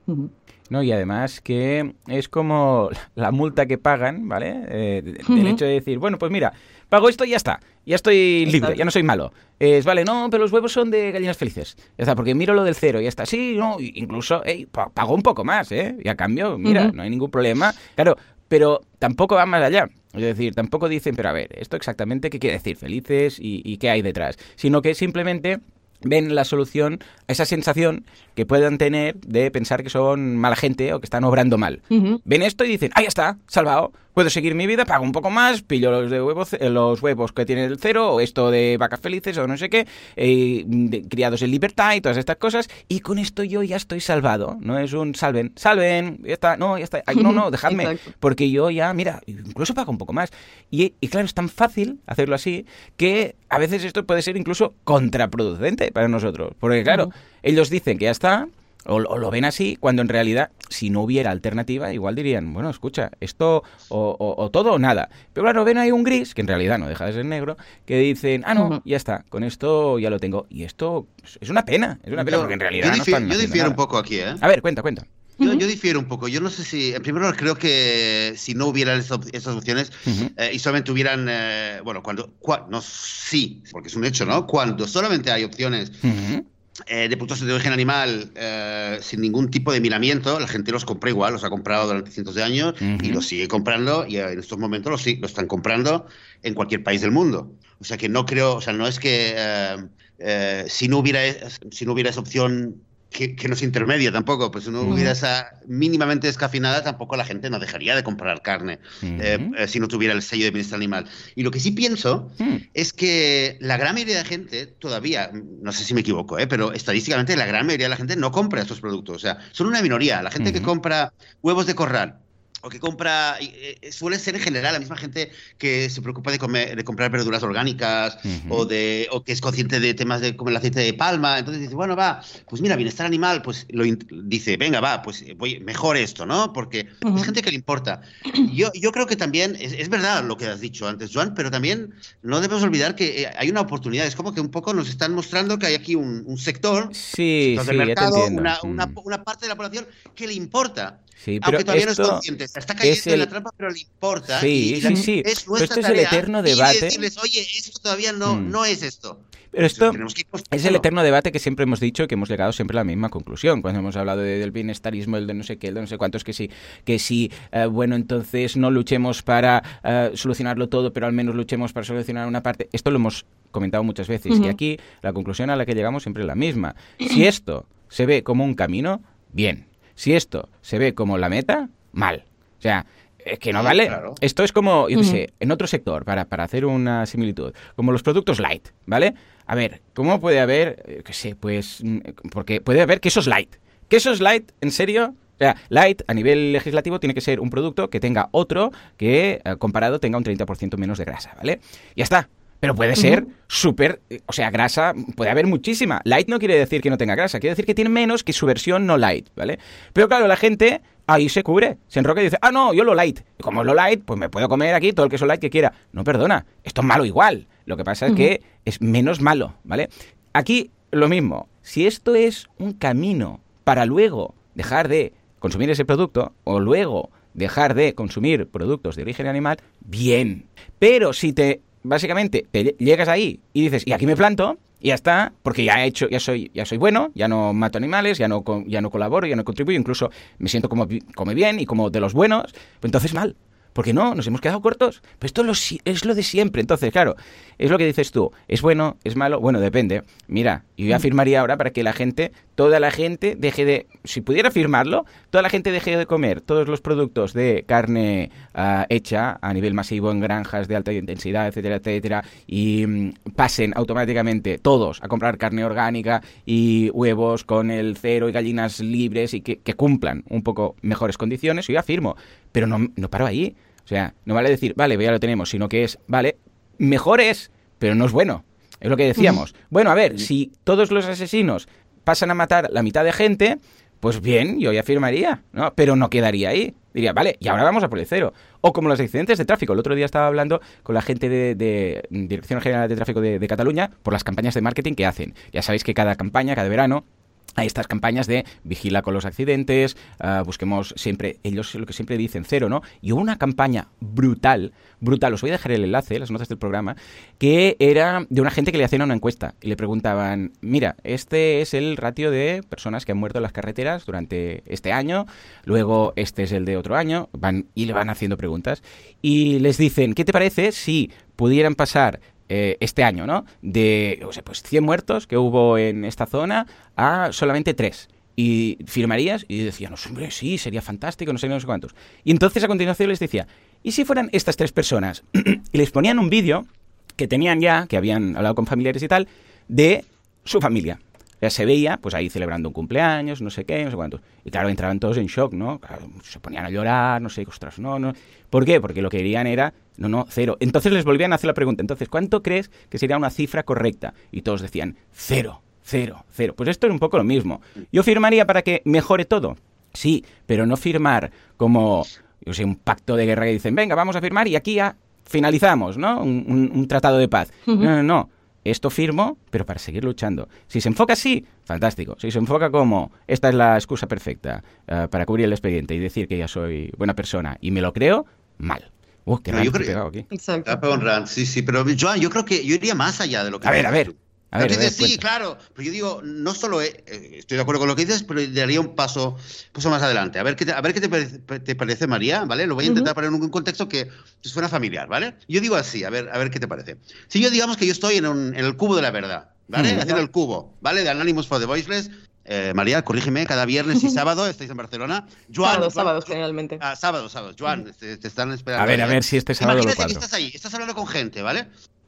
No, y además que es como [LAUGHS] la multa que pagan, ¿vale? Eh, del hecho de decir, bueno, pues mira, pago esto y ya está, ya estoy libre, ya no soy malo. Es, vale, no, pero los huevos son de gallinas felices. Ya está, porque miro lo del cero y ya está. Sí, no, incluso, hey, pago un poco más, ¿eh? Y a cambio, mira, no hay ningún problema. Claro, pero tampoco va más allá. Es decir, tampoco dicen, pero a ver, ¿esto exactamente qué quiere decir? Felices y, qué hay detrás. Sino que simplemente ven la solución a esa sensación que puedan tener de pensar que son mala gente o que están obrando mal. Ven esto y dicen, ahí está, salvado puedo seguir mi vida, pago un poco más, pillo los, de huevos, eh, los huevos que tiene el cero, o esto de vacas felices, o no sé qué, eh, criados en libertad y todas estas cosas, y con esto yo ya estoy salvado. No es un salven, salven, ya está, no, ya está, no, no, [LAUGHS] dejadme, porque yo ya, mira, incluso pago un poco más. Y, claro, es tan fácil hacerlo así que a veces esto puede ser incluso contraproducente para nosotros, porque claro, ellos dicen que ya está, o, lo ven así, cuando en realidad, si no hubiera alternativa, igual dirían, bueno, escucha, esto o, todo o nada. Pero claro, ven ahí un gris, que en realidad no deja de ser negro, que dicen, ah, no, ya está, con esto ya lo tengo. Y esto es una pena, es una pena, porque en realidad yo difiero, Yo difiero un poco aquí, ¿eh? A ver, cuenta, cuenta. Yo, difiero un poco. Yo no sé si, en primer lugar, creo que si no hubieran esas opciones eh, y solamente hubieran, eh, bueno, cuando, no, sí, porque es un hecho, ¿no? Cuando solamente hay opciones eh, de productos de origen animal sin ningún tipo de miramiento, la gente los compra igual, los ha comprado durante cientos de años y los sigue comprando y en estos momentos los, lo están comprando en cualquier país del mundo. O sea que no creo, o sea, no es que si, no hubiera, si no hubiera esa opción que, no es intermedia tampoco, pues si no hubiera esa mínimamente descafinada, tampoco la gente no dejaría de comprar carne eh, eh, si no tuviera el sello de bienestar animal. Y lo que sí pienso mm. es que la gran mayoría de la gente todavía, no sé si me equivoco, eh, pero estadísticamente la gran mayoría de la gente no compra estos productos. O sea, son una minoría. La gente que compra huevos de corral, o que compra, eh, suele ser en general la misma gente que se preocupa de, comer, de comprar verduras orgánicas o, de, o que es consciente de temas de comer el aceite de palma. Entonces dice, bueno, va, pues mira, bienestar animal, pues lo dice, venga, va, pues voy, mejor esto, ¿no? Porque es gente que le importa. Yo, yo creo que también, es, verdad lo que has dicho antes, Joan, pero también no debemos olvidar que eh, hay una oportunidad. Es como que un poco nos están mostrando que hay aquí un, sector, sí, sí, mercado, una, una, mm. una parte de la población que le importa. Sí, pero Aunque todavía no es consciente, está cayendo en la trampa, pero le importa. Sí, sí, sí. Es pero esto es el eterno debate. Y decirles, oye, esto todavía no, mm. no es esto. Pero esto es el eterno debate que siempre hemos dicho que hemos llegado siempre a la misma conclusión. Cuando hemos hablado del bienestarismo, el de no sé qué, el de no sé cuántos, que sí, que sí, eh, bueno, entonces no luchemos para uh, solucionarlo todo, pero al menos luchemos para solucionar una parte. Esto lo hemos comentado muchas veces. Y aquí la conclusión a la que llegamos siempre es la misma. Si esto se ve como un camino, bien. Si esto se ve como la meta, mal. O sea, Es que no vale. Esto es como, yo qué sé, en otro sector, para, para hacer una similitud, como los productos light, ¿vale? A ver, ¿cómo puede haber, eh, qué sé, pues, mm, porque puede haber quesos light. ¿Quesos light, en serio? O sea, light a nivel legislativo tiene que ser un producto que tenga otro que eh, comparado tenga un 30% menos de grasa, ¿vale? Ya está. Pero puede ser súper, eh, o sea, grasa, puede haber muchísima. Light no quiere decir que no tenga grasa, quiere decir que tiene menos que su versión no light, ¿vale? Pero claro, la gente ahí se cubre, se enroca y dice, ah, no, yo lo light. Y como lo light, pues me puedo comer aquí todo el queso light que quiera. No, perdona, esto es malo igual. Lo que pasa es que es menos malo, ¿vale? Aquí lo mismo, si esto es un camino para luego dejar de consumir ese producto o luego dejar de consumir productos de origen animal, bien. Pero si te básicamente te llegas ahí y dices, y aquí me planto, y ya está, porque ya he hecho, ya soy, ya soy bueno, ya no mato animales, ya no, ya no colaboro, ya no contribuyo, incluso me siento como, como bien y como de los buenos, pues entonces mal. Porque no, nos hemos quedado cortos. Pero esto es lo de siempre. Entonces, claro, es lo que dices tú. ¿Es bueno? ¿Es malo? Bueno, depende. Mira, yo mm. afirmaría ahora para que la gente, toda la gente deje de, si pudiera afirmarlo, toda la gente deje de comer todos los productos de carne ah, hecha a nivel masivo en granjas de alta intensidad, etcétera, etcétera, y mm, pasen automáticamente todos a comprar carne orgánica y huevos con el cero y gallinas libres y que, que cumplan un poco mejores condiciones, yo afirmo. Pero no, no paro ahí. O sea, no vale decir, vale, ya lo tenemos, sino que es, vale, mejor es, pero no es bueno. Es lo que decíamos. Bueno, a ver, si todos los asesinos pasan a matar la mitad de gente, pues bien, yo ya afirmaría, ¿no? Pero no quedaría ahí. Diría, vale, y ahora vamos a por el cero. O como los accidentes de tráfico. El otro día estaba hablando con la gente de, Dirección General de Tráfico de, Cataluña por las campañas de marketing que hacen. Ya sabéis que cada campaña, cada verano, hay estas campañas de vigila con los accidentes, ah, busquemos siempre, ellos lo que siempre dicen, cero, ¿no? Y hubo una campaña brutal, brutal, os voy a dejar el enlace, las notas del programa, que era de una gente que le hacían una encuesta y le preguntaban, mira, este es el ratio de personas que han muerto en las carreteras durante este año, luego este es el de otro año, van y le van haciendo preguntas y les dicen, ¿qué te parece si pudieran pasar eh, este año, ¿no? De, o sea, pues 100 muertos que hubo en esta zona a solamente 3. Y firmarías y decían, hombre, sí, sería fantástico, no sé, no sé cuántos. Y entonces a continuación les decía, ¿y si fueran estas tres personas? [CLEARS THROAT] y les ponían un vídeo que tenían ya, que habían hablado con familiares y tal, de su familia. Ya se veía, pues ahí celebrando un cumpleaños, no sé qué, no sé cuántos. Y claro, entraban todos en shock, ¿no? se ponían a llorar, no sé, ostras, no, no. ¿Por qué? Porque lo que querían era, no, no, cero. Entonces les volvían a hacer la pregunta, entonces, ¿cuánto crees que sería una cifra correcta? Y todos decían, cero, cero, cero. Pues esto es un poco lo mismo. Yo firmaría para que mejore todo. Sí, pero no firmar como, yo sé, un pacto de guerra que dicen, venga, vamos a firmar y aquí ya finalizamos, ¿no? Un, tratado de paz. No, no, no esto firmo, pero para seguir luchando. Si se enfoca así, fantástico. Si se enfoca como, esta es la excusa perfecta eh, para cubrir el expediente y decir que ya soy buena persona y me lo creo, mal. Uh, qué no, yo pegado aquí. Exacto. Sí, sí, pero Joan, yo creo que yo iría más allá de lo que... A ver, a ver, sí, claro, pero yo digo, no solo eh, estoy de acuerdo con lo que dices, pero daría un paso, paso más adelante. A ver qué te, a ver qué te, parece, María, ¿vale? Lo voy a intentar poner en un contexto que suena familiar, ¿vale? Yo digo así, a ver, a ver qué te parece. Si yo digamos que yo estoy en, en el cubo de la verdad, ¿vale? Haciendo el cubo, ¿vale? De Anonymous for the Voiceless. Eh, María, corrígeme, cada viernes y [LAUGHS] sábado estáis en Barcelona. Joan, sábados, sábados generalmente. Ah, sábados, sábados. Joan, te, están esperando. A ver, a ver si este sábado Imagínate que estás ahí, estás hablando con gente, ¿vale?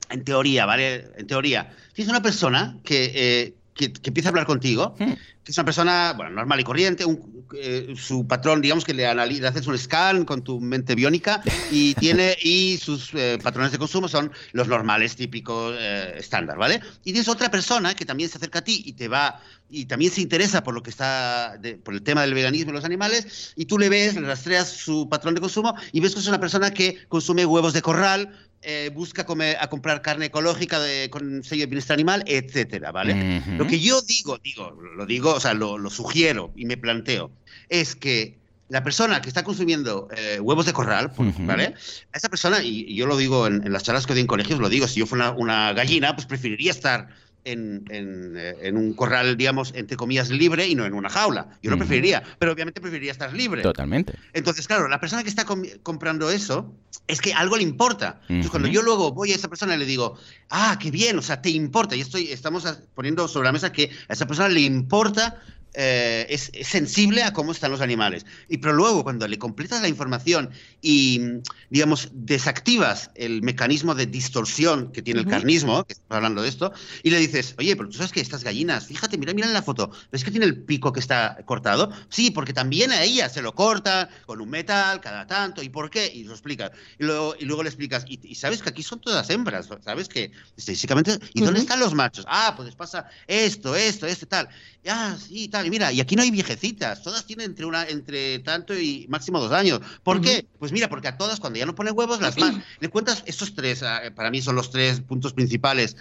En teoría, ¿vale? En teoría, tienes una persona que, eh, que, empieza a hablar contigo, hmm. que es una persona, bueno, normal y corriente, eh, su patrón, digamos que le, analiza, le haces un scan con tu mente biónica y [LAUGHS] tiene y sus eh, patrones de consumo son los normales, típicos, estándar, ¿vale? Y tienes otra persona que también se acerca a ti y te va y también se interesa por lo que está por el tema del veganismo y los animales y tú le ves, le rastreas su patrón de consumo y ves que es una persona que consume huevos de corral, eh, busca comer, a comprar carne ecológica de, con sello de bienestar animal, etcétera, ¿vale? Lo que yo digo, digo, lo digo, o sea, lo, sugiero y me planteo, es que la persona que está consumiendo eh, huevos de corral, ¿vale? esa persona, y, yo lo digo en, las charlas que doy en colegios, lo digo, si yo fuera una, gallina, pues preferiría estar en, eh, en, un corral, digamos, entre comillas, libre y no en una jaula. Yo lo preferiría, pero obviamente preferiría estar libre. Totalmente. Entonces, claro, la persona que está comprando eso, es que algo le importa. Entonces, cuando yo luego voy a esa persona y le digo, ah, qué bien, o sea, te importa, y estoy, estamos poniendo sobre la mesa que a esa persona le importa eh, es, sensible a cómo están los animales. Y pero luego, cuando le completas la información y, digamos, desactivas el mecanismo de distorsión que tiene el carnismo, que estamos hablando de esto, y le dices, oye, pero tú sabes que estas gallinas, fíjate, mira, mira en la foto, ¿ves que tiene el pico que está cortado? Sí, porque también a ella se lo corta con un metal cada tanto. ¿Y por qué? Y lo explicas. Y luego, y luego le explicas, y, sabes que aquí son todas hembras, ¿sabes? Que estadísticamente, ¿y dónde están los machos? Ah, pues pasa esto, esto, esto, tal. Ah, sí, tal. Y mira, y aquí no hay viejecitas, todas tienen entre una, entre tanto y máximo dos años. ¿Por qué? Pues mira, porque a todas cuando ya no ponen huevos, las más. Le cuentas estos tres, ah, para mí son los tres puntos principales.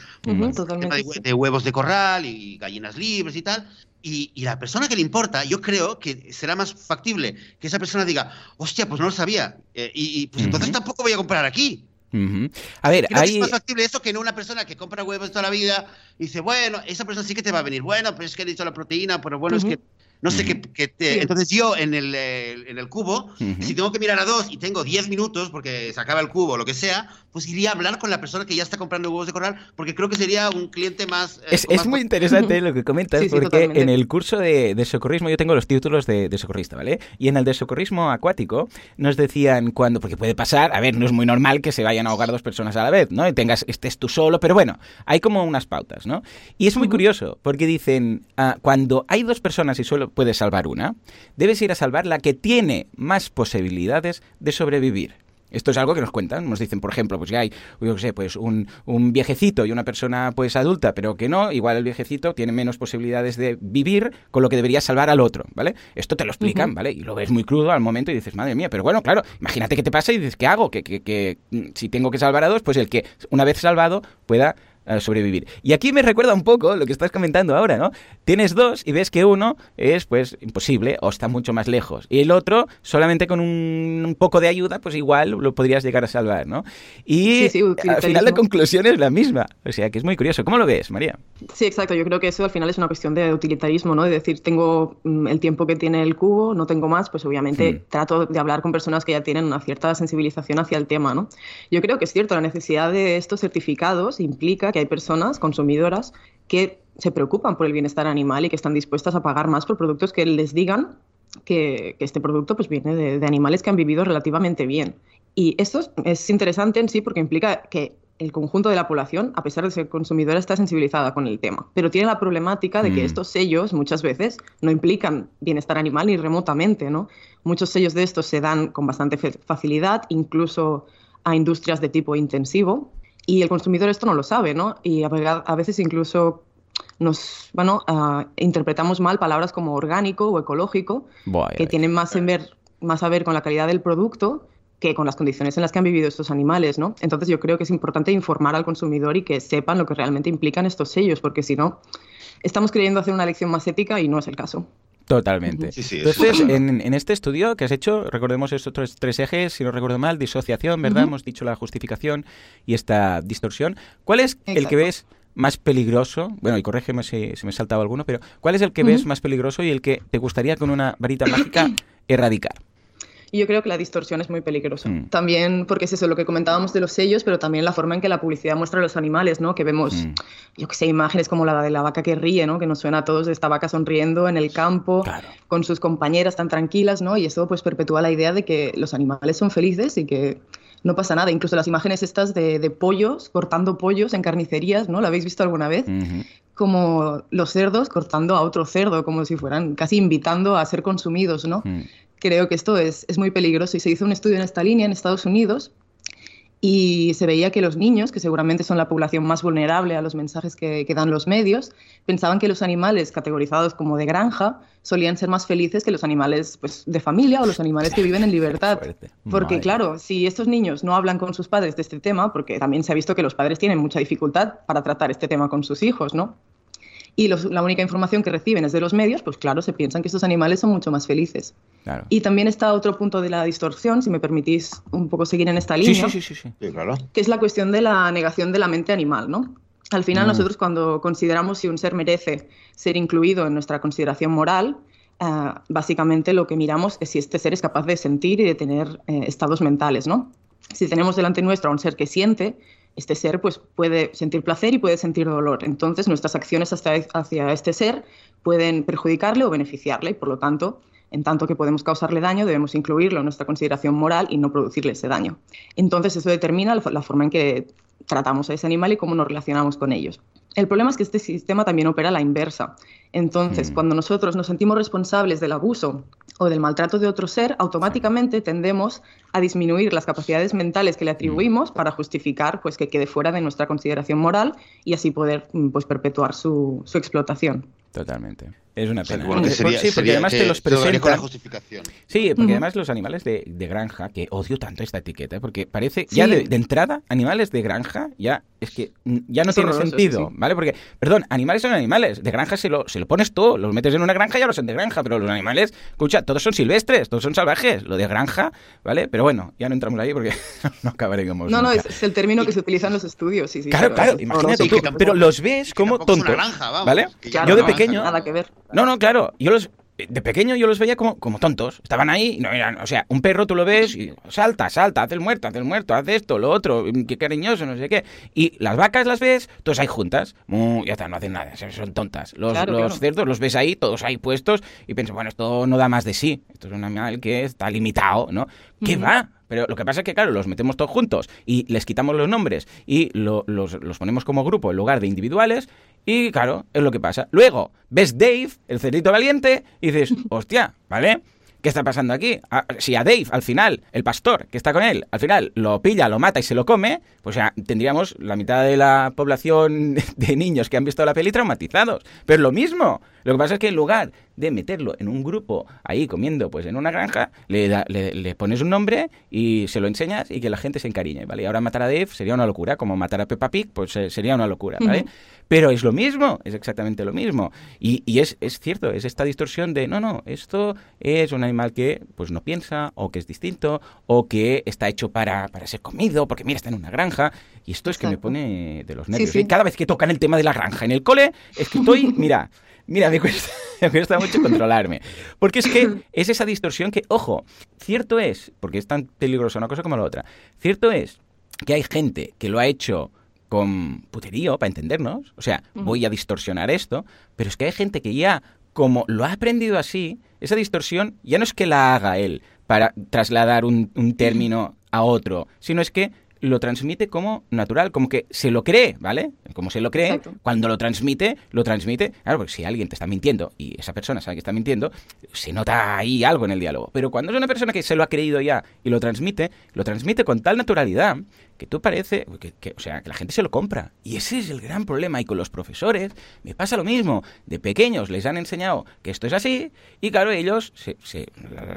de, huevos de corral y gallinas libres y tal. Y, la persona que le importa, yo creo que será más factible que esa persona diga, hostia, pues no lo sabía. Eh, y, pues entonces tampoco voy a comprar aquí. A ver, hay... es más factible eso que no una persona que compra huevos toda la vida y dice, bueno, esa persona sí que te va a venir. Bueno, pero es que he dicho la proteína, pero bueno, es que no sé qué. Entonces yo en el, eh, en el cubo, si tengo que mirar a dos y tengo 10 minutos porque se acaba el cubo o lo que sea, pues iría a hablar con la persona que ya está comprando huevos de corral porque creo que sería un cliente más... Eh, es, muy interesante [LAUGHS] lo que comentas porque en el curso de, socorrismo yo tengo los títulos de, socorrista, ¿vale? Y en el de socorrismo acuático nos decían cuando, porque puede pasar, a ver, no es muy normal que se vayan a ahogar dos personas a la vez, ¿no? Y tengas, estés tú solo, pero bueno, hay como unas pautas, ¿no? Y es muy curioso porque dicen, ah, cuando hay dos personas y solo puedes salvar una, debes ir a salvar la que tiene más posibilidades de sobrevivir. Esto es algo que nos cuentan, nos dicen, por ejemplo, pues ya hay, yo qué sé, pues un, un, viejecito y una persona pues adulta, pero que no, igual el viejecito tiene menos posibilidades de vivir con lo que debería salvar al otro, ¿vale? Esto te lo explican, ¿vale? Y lo ves muy crudo al momento y dices, madre mía, pero bueno, claro, imagínate que te pasa y dices, ¿qué hago? Que, que, que si tengo que salvar a dos, pues el que una vez salvado pueda sobrevivir. Y aquí me recuerda un poco lo que estás comentando ahora, ¿no? Tienes dos y ves que uno es pues imposible o está mucho más lejos y el otro solamente con un, poco de ayuda pues igual lo podrías llegar a salvar, ¿no? Y al final la conclusión es la misma, o sea que es muy curioso. ¿Cómo lo ves, María? Sí, exacto. Yo creo que eso al final es una cuestión de utilitarismo, ¿no? De decir, tengo mm, el tiempo que tiene el cubo, no tengo más, pues obviamente hmm. trato de hablar con personas que ya tienen una cierta sensibilización hacia el tema, ¿no? Yo creo que es cierto, la necesidad de estos certificados implica que hay personas consumidoras que se preocupan por el bienestar animal y que están dispuestas a pagar más por productos que les digan que, este producto pues, viene de, animales que han vivido relativamente bien. Y esto es, interesante en sí porque implica que el conjunto de la población, a pesar de ser consumidora, está sensibilizada con el tema. Pero tiene la problemática de que mm. estos sellos muchas veces no implican bienestar animal ni remotamente. ¿no? Muchos sellos de estos se dan con bastante facilidad, incluso a industrias de tipo intensivo, y el consumidor esto no lo sabe, ¿no? Y a, veces incluso nos, bueno, uh, interpretamos mal palabras como orgánico o ecológico, que tienen más, en ver, más a ver con la calidad del producto que con las condiciones en las que han vivido estos animales, ¿no? Entonces yo creo que es importante informar al consumidor y que sepan lo que realmente implican estos sellos, porque si no, estamos queriendo hacer una elección más ética y no es el caso. Totalmente. Entonces, en, este estudio que has hecho, recordemos estos tres ejes, si no recuerdo mal, disociación, ¿verdad? Hemos dicho la justificación y esta distorsión. ¿Cuál es el que ves más peligroso? Bueno, y corrígeme si, se me saltado alguno, pero ¿cuál es el que ves más peligroso y el que te gustaría con una varita mágica [CLEARS THROAT] erradicar? Y yo creo que la distorsión es muy peligrosa. Mm. También porque es eso lo que comentábamos de los sellos, pero también la forma en que la publicidad muestra a los animales, ¿no? Que vemos, mm. yo que sé, imágenes como la de la vaca que ríe, ¿no? Que nos suena a todos de esta vaca sonriendo en el campo, con sus compañeras tan tranquilas, ¿no? Y eso pues perpetúa la idea de que los animales son felices y que no pasa nada. Incluso las imágenes estas de, pollos, cortando pollos en carnicerías, ¿no? ¿La habéis visto alguna vez? Como los cerdos cortando a otro cerdo, como si fueran casi invitando a ser consumidos, ¿no? Mm creo que esto es, muy peligroso y se hizo un estudio en esta línea en Estados Unidos y se veía que los niños, que seguramente son la población más vulnerable a los mensajes que, dan los medios, pensaban que los animales categorizados como de granja solían ser más felices que los animales pues, de familia o los animales que viven en [LAUGHS] libertad. Porque claro, si estos niños no hablan con sus padres de este tema, porque también se ha visto que los padres tienen mucha dificultad para tratar este tema con sus hijos, ¿no? Y la única información que reciben es de los medios, pues claro, se piensan que estos animales son mucho más felices. Y también está otro punto de la distorsión, si me permitís un poco seguir en esta línea, sí, sí, sí, que es la cuestión de la negación de la mente animal, ¿no? Al final, mm. nosotros cuando consideramos si un ser merece ser incluido en nuestra consideración moral, eh, básicamente lo que miramos es si este ser es capaz de sentir y de tener eh, estados mentales, ¿no? Si tenemos delante nuestro a un ser que siente, este ser pues, puede sentir placer y puede sentir dolor. Entonces, nuestras acciones hacia este ser pueden perjudicarle o beneficiarle y, por lo tanto, en tanto que podemos causarle daño, debemos incluirlo en nuestra consideración moral y no producirle ese daño. Entonces, eso determina la forma en que tratamos a ese animal y cómo nos relacionamos con ellos. El problema es que este sistema también opera a la inversa. Entonces, mm. cuando nosotros nos sentimos responsables del abuso o del maltrato de otro ser, automáticamente tendemos a disminuir las capacidades mentales que le atribuimos para justificar pues, que quede fuera de nuestra consideración moral y así poder pues, perpetuar su, su explotación. Totalmente. Es una pena. sí, porque además te los presentan. justificación. Sí, porque además los animales de, granja, que odio tanto esta etiqueta, porque parece, ya de, entrada, animales de granja, ya es que ya no tiene sentido, ¿vale? Porque, perdón, animales son animales. De granja se lo, se lo pones tú, los metes en una granja y ya lo son de granja, pero los animales, escucha, todos son silvestres, todos son salvajes. Lo de granja, ¿vale? Pero bueno, ya no entramos ahí porque [LAUGHS] no acabaremos. No, no, es, el término que se utiliza en los estudios, sí, sí. Claro, claro, imagínate tú, pero los ves como tontos, ¿vale? Yo de pequeño... Nada que ver. No, no, claro. Yo los, de pequeño yo los veía como, como tontos. Estaban ahí, no eran, o sea, un perro tú lo ves y salta, salta, hace el muerto, hace el muerto, hace esto, lo otro, mm, qué cariñoso, no sé qué. Y las vacas las ves, todas ahí juntas, ya está, no hacen nada, son tontas. Los, los cerdos los ves ahí, todos ahí puestos, y piensas, bueno, esto no da más de sí. Esto es un animal que está limitado, ¿no? ¿Qué va? Pero lo que pasa es que, claro, los metemos todos juntos y les quitamos los nombres y los, los ponemos como grupo en lugar de individuales y claro, es lo que pasa. Luego, ves Dave, el cerdito valiente, y dices, hostia, ¿vale? ¿Qué está pasando aquí? Ah, si a Dave, al final, el pastor que está con él, al final lo pilla, lo mata y se lo come, pues ya tendríamos la mitad de la población [LAUGHS] de niños que han visto la peli traumatizados. Pero lo mismo. Lo que pasa es que en lugar de meterlo en un grupo ahí comiendo pues en una granja, le, le, pones un nombre y se lo enseñas y que la gente se encariñe, ¿vale? Y ahora matar a Dave sería una locura, como matar a Peppa Pig, pues eh, sería una locura, ¿vale? Pero es lo mismo, es exactamente lo mismo. Y, y es, es, cierto, es esta distorsión de, no, no, esto es un animal que pues no piensa, o que es distinto, o que está hecho para, para ser comido, porque mira, está en una granja. Y esto es que me pone de los nervios. ¿eh? Cada vez que tocan el tema de la granja en el cole, es que estoy, mira, Mira, me cuesta, [LAUGHS] me cuesta mucho controlarme. Porque es que [LAUGHS] es esa distorsión que, ojo, cierto es, porque es tan peligrosa una cosa como la otra, cierto es que hay gente que lo ha hecho con puterío, para entendernos. O sea, voy a distorsionar esto, pero es que hay gente que ya, como lo ha aprendido así, esa distorsión ya no es que la haga él para trasladar un, un término a otro, sino es que lo transmite como natural, como que se lo cree, ¿vale? Como se lo cree, cuando lo transmite, lo transmite. Claro, porque si alguien te está mintiendo y esa persona sabe que está mintiendo, se nota ahí algo en el diálogo. Pero cuando es una persona que se lo ha creído ya y lo transmite, lo transmite con tal naturalidad que tú parece, que, o sea, que la gente se lo compra. Y ese es el gran problema. Y con los profesores me pasa lo mismo. De pequeños les han enseñado que esto es así y claro, ellos, se, se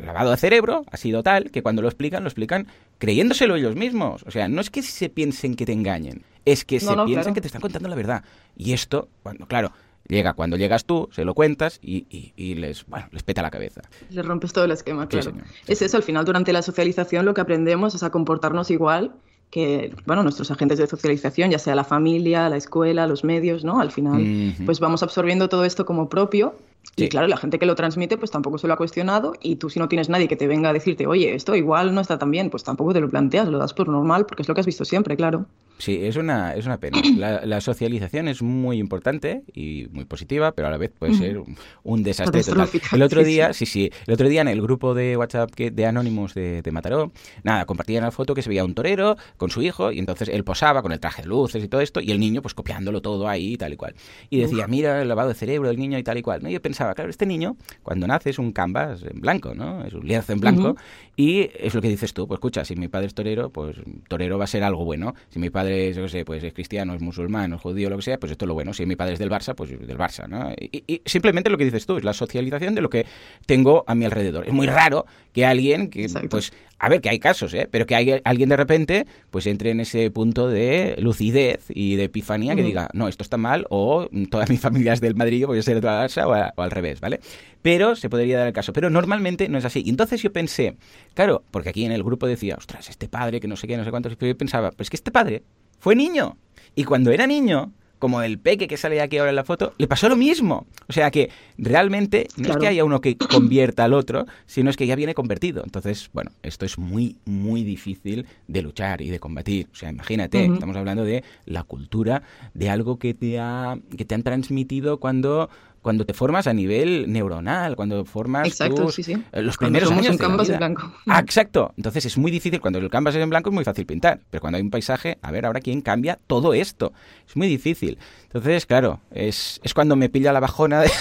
lavado de cerebro ha sido tal que cuando lo explican, lo explican creyéndoselo ellos mismos. O sea, no es que se piensen que te engañen, es que se piensan que te están contando la verdad. Y esto, cuando, claro, llega cuando llegas tú, se lo cuentas y, y, les, bueno, les peta la cabeza. Les rompes todo el esquema, claro. es eso, al final durante la socialización lo que aprendemos es a comportarnos igual que, bueno, nuestros agentes de socialización, ya sea la familia, la escuela, los medios, ¿no? Al final, pues vamos absorbiendo todo esto como propio y claro, la gente que lo transmite pues tampoco se lo ha cuestionado y tú si no tienes nadie que te venga a decirte, oye, esto igual no está tan bien, pues tampoco te lo planteas, lo das por normal porque es lo que has visto siempre, claro. Sí, es una, es una pena. [CLEARS THROAT] La, socialización es muy importante y muy positiva, pero a la vez puede ser un, desastre total. El otro día, sí, sí, el otro día en el grupo de WhatsApp de Anónimos de, Mataró, nada, compartían la foto que se veía un torero con su hijo y entonces él posaba con el traje de luces y todo esto y el niño pues copiándolo todo ahí y tal y cual. Y decía, mira el lavado de cerebro del niño y tal y cual. ¿no? Y yo pensaba, claro, este niño cuando nace es un canvas en blanco, ¿no? Es un lienzo en blanco y es lo que dices tú, pues escucha, si mi padre es torero, pues torero va a ser algo bueno. Si mi padre es, sé, pues es cristiano, es musulmán, es judío, lo que sea, pues esto es lo bueno. Si mi padre es del Barça, pues del Barça, ¿no? Y, simplemente lo que dices tú, es la socialización de lo que tengo a mi alrededor. Es muy raro que alguien que, pues, a ver, que hay casos, ¿eh? Pero que hay, alguien de repente, pues entre en ese punto de lucidez y de epifanía que diga, no, esto está mal, o toda mi familia es del Madrid, voy a ser de Barça, o, o al revés, ¿vale? Pero se podría dar el caso. Pero normalmente no es así. Y entonces yo pensé, Claro, porque aquí en el grupo decía, ostras, este padre que no sé qué, no sé cuántos, pero yo pensaba, pues que este padre fue niño. Y cuando era niño, como el peque que sale aquí ahora en la foto, le pasó lo mismo. O sea que realmente no es que haya uno que convierta al otro, sino es que ya viene convertido. Entonces, bueno, esto es muy, muy difícil de luchar y de combatir. O sea, imagínate, estamos hablando de la cultura, de algo que te, ha, que te han transmitido cuando cuando te formas a nivel neuronal, cuando formas exacto, sí, sí. Eh, los primeros años un canvas en blanco. Ah, exacto. Entonces es muy difícil cuando el canvas es en blanco es muy fácil pintar, pero cuando hay un paisaje, a ver ahora quién cambia todo esto. Es muy difícil. Entonces, claro, es, es cuando me pilla la bajona [LAUGHS] de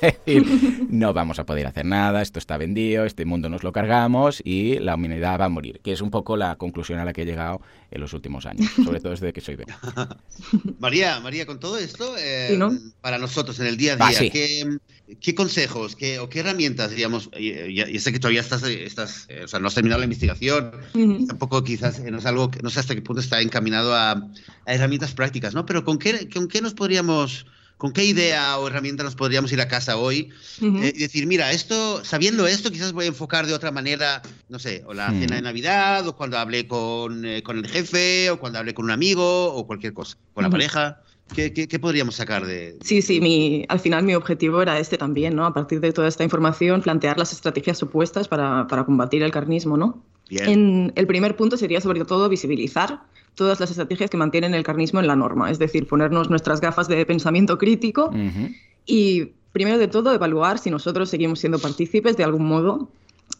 decir, no vamos a poder hacer nada, esto está vendido, este mundo nos lo cargamos y la humanidad va a morir, que es un poco la conclusión a la que he llegado en los últimos años, sobre todo desde que soy vegano. [LAUGHS] María, María, con todo esto, eh, para nosotros en el día a día, ¿qué, consejos qué, o qué herramientas, digamos, y, sé que todavía estás, estás eh, o sea, no has terminado la investigación, tampoco quizás no es algo, que no sé hasta qué punto está encaminado a, herramientas prácticas, ¿no? Pero ¿con qué, con qué nos podríamos ¿Con qué idea o herramienta nos podríamos ir a casa hoy eh, y decir, mira, esto, sabiendo esto, quizás voy a enfocar de otra manera, no sé, o la cena de Navidad, o cuando hablé con, eh, con, el jefe, o cuando hablé con un amigo, o cualquier cosa, con la pareja? ¿Qué, ¿Qué, podríamos sacar de...? Sí, sí, mi, al final mi objetivo era este también, ¿no? A partir de toda esta información, plantear las estrategias supuestas para, para combatir el carnismo, ¿no? En el primer punto sería sobre todo visibilizar todas las estrategias que mantienen el carnismo en la norma, es decir, ponernos nuestras gafas de pensamiento crítico y, primero de todo, evaluar si nosotros seguimos siendo partícipes de algún modo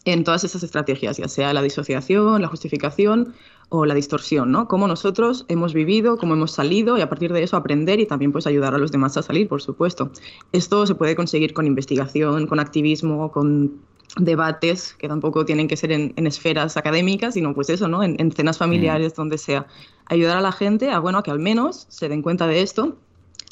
en todas esas estrategias, ya sea la disociación, la justificación o la distorsión, ¿no? Cómo nosotros hemos vivido, cómo hemos salido y a partir de eso aprender y también pues ayudar a los demás a salir, por supuesto. Esto se puede conseguir con investigación, con activismo, con debates que tampoco tienen que ser en, esferas académicas, sino pues eso, ¿no? En, cenas familiares, mm. donde sea. Ayudar a la gente a, bueno, a que al menos se den cuenta de esto,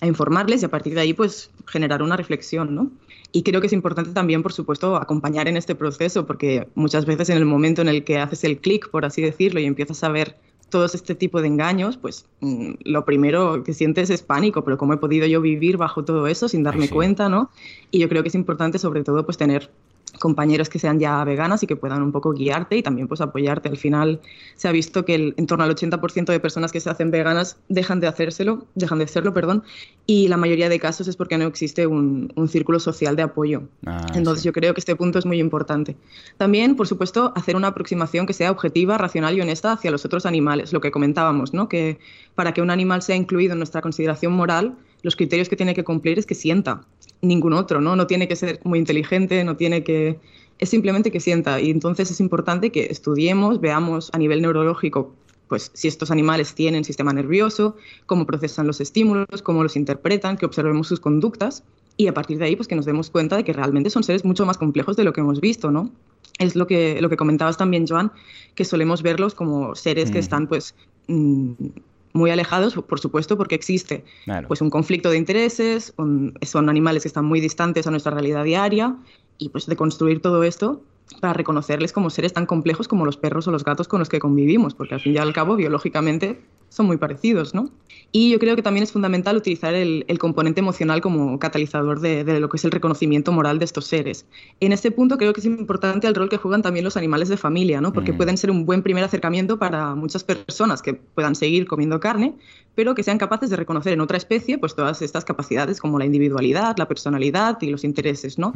a informarles y a partir de ahí pues generar una reflexión, ¿no? Y creo que es importante también, por supuesto, acompañar en este proceso, porque muchas veces en el momento en el que haces el clic, por así decirlo, y empiezas a ver todos este tipo de engaños, pues mm, lo primero que sientes es pánico, pero cómo he podido yo vivir bajo todo eso sin darme cuenta, ¿no? Y yo creo que es importante sobre todo pues tener compañeros que sean ya veganas y que puedan un poco guiarte y también pues apoyarte. Al final se ha visto que el, en torno al 80% de personas que se hacen veganas dejan de hacérselo, dejan de serlo, perdón, y la mayoría de casos es porque no existe un, círculo social de apoyo. Ah, Entonces yo creo que este punto es muy importante. También, por supuesto, hacer una aproximación que sea objetiva, racional y honesta hacia los otros animales, lo que comentábamos, ¿no? Que para que un animal sea incluido en nuestra consideración moral, los criterios que tiene que cumplir es que sienta, ningún otro, ¿no? No tiene que ser muy inteligente, no tiene que... Es simplemente que sienta. Y entonces es importante que estudiemos, veamos a nivel neurológico pues si estos animales tienen sistema nervioso, cómo procesan los estímulos, cómo los interpretan, que observemos sus conductas y a partir de ahí pues que nos demos cuenta de que realmente son seres mucho más complejos de lo que hemos visto, ¿no? Es lo que, lo que comentabas también, Joan, que solemos verlos como seres que están pues mm, muy alejados, por supuesto, porque existe pues un conflicto de intereses, son animales que están muy distantes a nuestra realidad diaria y pues de construir todo esto para reconocerles como seres tan complejos como los perros o los gatos con los que convivimos, porque al fin y al cabo biológicamente son muy parecidos, ¿no? Y yo creo que también es fundamental utilizar el, componente emocional como catalizador de, lo que es el reconocimiento moral de estos seres. En este punto creo que es importante el rol que juegan también los animales de familia, ¿no? Porque mm. pueden ser un buen primer acercamiento para muchas personas que puedan seguir comiendo carne, pero que sean capaces de reconocer en otra especie pues todas estas capacidades como la individualidad, la personalidad y los intereses, ¿no?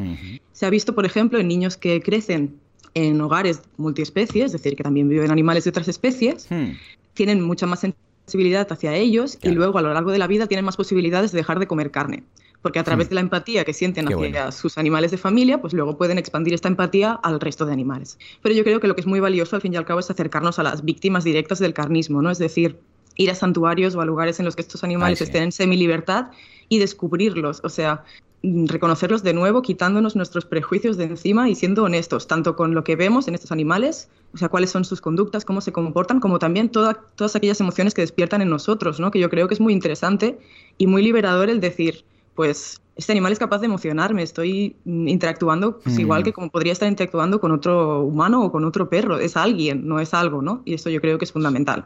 Se visto, por ejemplo, en niños que crecen en hogares multiespecies, es decir, que también viven animales de otras especies, hmm tienen mucha más sensibilidad hacia ellos y luego a lo largo de la vida tienen más posibilidades de dejar de comer carne. Porque a través hmm. de la empatía que sienten hacia sus animales de familia, pues luego pueden expandir esta empatía al resto de animales. Pero yo creo que lo que es muy valioso al fin y al cabo es acercarnos a las víctimas directas del carnismo, ¿no? Es decir, ir a santuarios o a lugares en los que estos animales estén en semi-libertad y descubrirlos. O sea, Mm, reconocerlos de nuevo, quitándonos nuestros prejuicios de encima y siendo honestos, tanto con lo que vemos en estos animales, o sea, cuáles son sus conductas, cómo se comportan, como también todas aquellas emociones que despiertan en nosotros, ¿no? Que yo creo que es muy interesante y muy liberador el decir, pues este animal es capaz de emocionarme, estoy interactuando pues, igual mm. que como podría estar interactuando con otro humano o con otro perro, es alguien, no es algo, ¿no? Y esto yo creo que es fundamental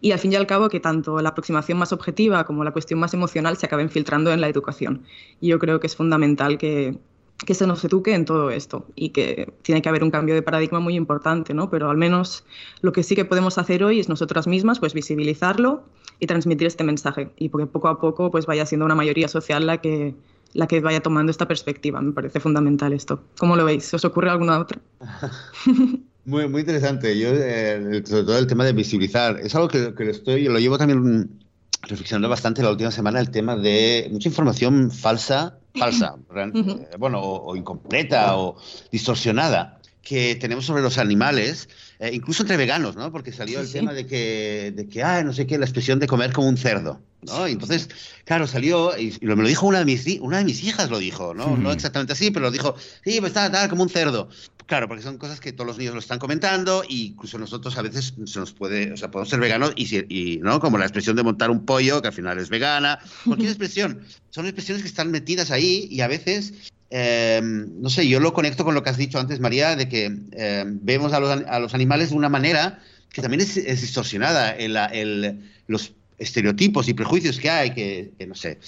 y al fin y al cabo que tanto la aproximación más objetiva como la cuestión más emocional se acaben filtrando en la educación. Y yo creo que es fundamental que, que se nos eduque en todo esto y que tiene que haber un cambio de paradigma muy importante, ¿no? Pero al menos lo que sí que podemos hacer hoy es nosotras mismas, pues visibilizarlo y transmitir este mensaje y porque poco a poco pues vaya siendo una mayoría social la que la que vaya tomando esta perspectiva. Me parece fundamental esto. ¿Cómo lo veis? ¿Os ocurre alguna otra? [LAUGHS] muy, muy interesante. Yo, eh, sobre todo el tema de visibilizar, es algo que, que lo estoy, lo llevo también reflexionando bastante la última semana, el tema de mucha información falsa falsa, eh, bueno, o, incompleta o distorsionada que tenemos sobre los animales, eh, incluso entre veganos, ¿no? Porque salió el tema de que, de que, ah, no sé qué, la expresión de comer como un cerdo, ¿no? Y entonces, claro, salió, y, me lo dijo una de mis, una de mis hijas, lo dijo, ¿no? No exactamente así, pero lo dijo, sí, pues está, tal, como un cerdo. Claro, porque son cosas que todos los niños lo están comentando e incluso nosotros a veces se nos puede, o sea, podemos ser veganos y, y ¿no? Como la expresión de montar un pollo, que al final es vegana, cualquier [LAUGHS] expresión. Son expresiones que están metidas ahí y a veces eh, no sé, yo lo conecto con lo que has dicho antes, María, de que eh, vemos a los, a los, animales de una manera que también es, distorsionada en la, el, los estereotipos y prejuicios que hay, que no sé,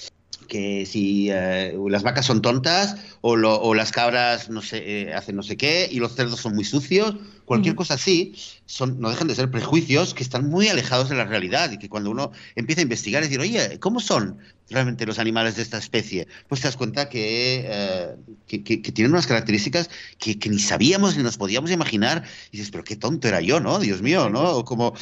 que si eh, las vacas son tontas o, o las cabras no sé, eh, hacen no sé qué y los cerdos son muy sucios, cualquier cosa así, son, no dejan de ser prejuicios que están muy alejados de la realidad y que cuando uno empieza a investigar y decir, oye, ¿cómo son realmente los animales de esta especie? Pues te das cuenta que, eh, que, tienen unas características que, ni sabíamos ni nos podíamos imaginar y dices, pero qué tonto era yo, ¿no? Dios mío, ¿no? O como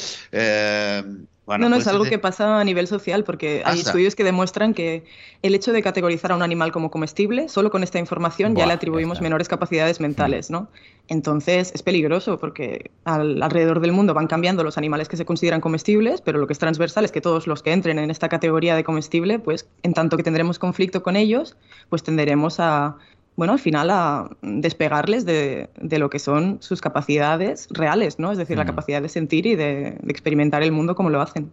no, no, es algo que pasa a nivel social porque hay estudios que demuestran que el hecho de categorizar a un animal como comestible, solo con esta información ya le atribuimos menores capacidades mentales, ¿no? Entonces es peligroso porque alrededor del mundo van cambiando los animales que se consideran comestibles, pero lo que es transversal es que todos los que entren en esta categoría de comestible, pues en tanto que tendremos conflicto con ellos, pues tenderemos a bueno, al final a despegarles de, lo que son sus capacidades reales, ¿no? Es decir, la capacidad de sentir y de, experimentar el mundo como lo hacen.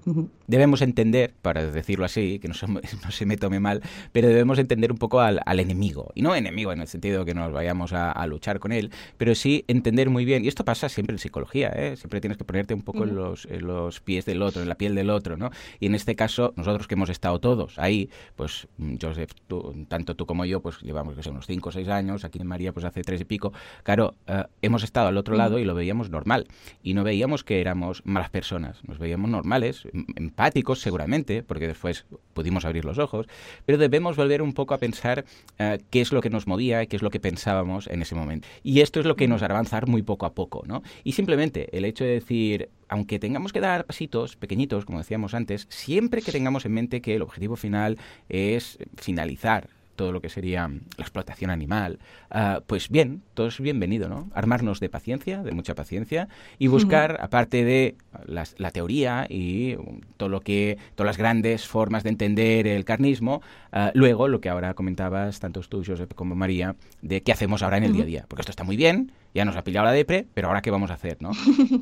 Debemos entender, para decirlo así, que [LAUGHS] no se, me tome mal, pero debemos entender un poco al, enemigo. Y no enemigo en el sentido que nos vayamos a, luchar con él, pero sí entender muy bien. Y esto pasa siempre en psicología, ¿eh? Siempre tienes que ponerte un poco en, los, los pies del otro, en la piel del otro, ¿no? Y en este caso, nosotros que hemos estado todos ahí, pues Joseph, tanto tú como yo, pues llevamos que son unos años, aquí en María pues hace tres y pico, claro, eh, hemos estado al otro lado y lo veíamos normal. Y no veíamos que éramos malas personas, nos veíamos normales, em, empáticos seguramente, porque después pudimos abrir los ojos, pero debemos volver un poco a pensar eh, qué es lo que nos movía qué es lo que pensábamos en ese momento. Y esto es lo que nos hará avanzar muy poco a poco, ¿no? Y simplemente el hecho de decir, aunque tengamos que dar pasitos pequeñitos, como decíamos antes, siempre que tengamos en mente que el objetivo final es finalizar todo lo que sería la explotación animal, ah, pues bien, todo es bienvenido, ¿no? Armarnos de paciencia, de mucha paciencia, y buscar, aparte de la teoría y todo lo que, todas las grandes formas de entender el carnismo, ah, luego lo que ahora comentabas, tanto tú, Josep, como María, de qué hacemos ahora en el día a día. Porque esto está muy bien, ya nos ha pillado la depre, pero ahora qué vamos a hacer, ¿no?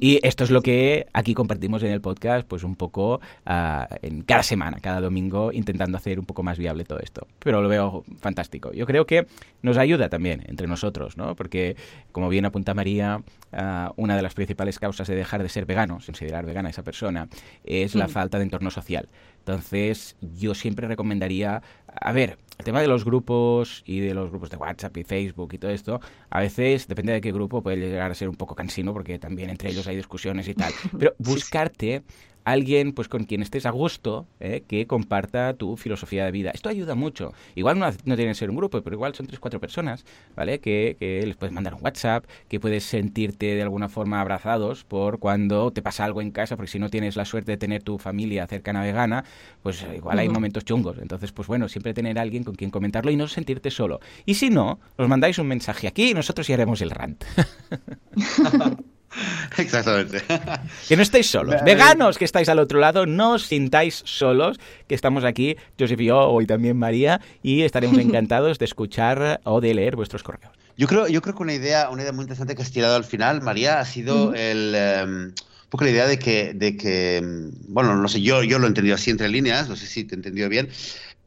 Y [LAUGHS] esto es lo que aquí compartimos en el podcast, pues un poco uh, en cada semana, cada domingo, intentando hacer un poco más viable todo esto. Pero lo veo fantástico. Yo creo que nos ayuda también entre nosotros, ¿no? Porque, como bien apunta María, uh, una de las principales causas de dejar de ser vegano, considerar vegana a esa persona, es la mm. falta de entorno social. Entonces, yo siempre recomendaría, a ver, el tema de los grupos y de los grupos de WhatsApp y Facebook y todo esto, a veces, depende de qué grupo, puede llegar a ser un poco cansino porque también entre ellos hay discusiones y tal. [LAUGHS] Pero buscarte alguien pues con quien estés a gusto, ¿eh? que comparta tu filosofía de vida. Esto ayuda mucho. Igual no, no tiene que ser un grupo, pero igual son tres, cuatro personas, ¿vale? Que, que, les puedes mandar un WhatsApp, que puedes sentirte de alguna forma abrazados por cuando te pasa algo en casa, porque si no tienes la suerte de tener tu familia cercana vegana, pues igual hay momentos chungos. Entonces, pues bueno, siempre tener alguien con quien comentarlo y no sentirte solo. Y si no, os mandáis un mensaje aquí y nosotros ya haremos el rant. [LAUGHS] [LAUGHS] [LAUGHS] Exactamente. Que no estéis solos. Veganos que estáis al otro lado, no os sintáis solos, que estamos aquí, Joseph y yo, hoy también María, y estaremos [LAUGHS] encantados de escuchar o de leer vuestros correos. Yo creo, yo creo que una idea, una idea muy interesante que has tirado al final, María, ha sido el... Em, un poco la idea de que, de que, em, bueno, no sé, yo, yo lo he entendido así entre líneas, no sé si te he entendido bien,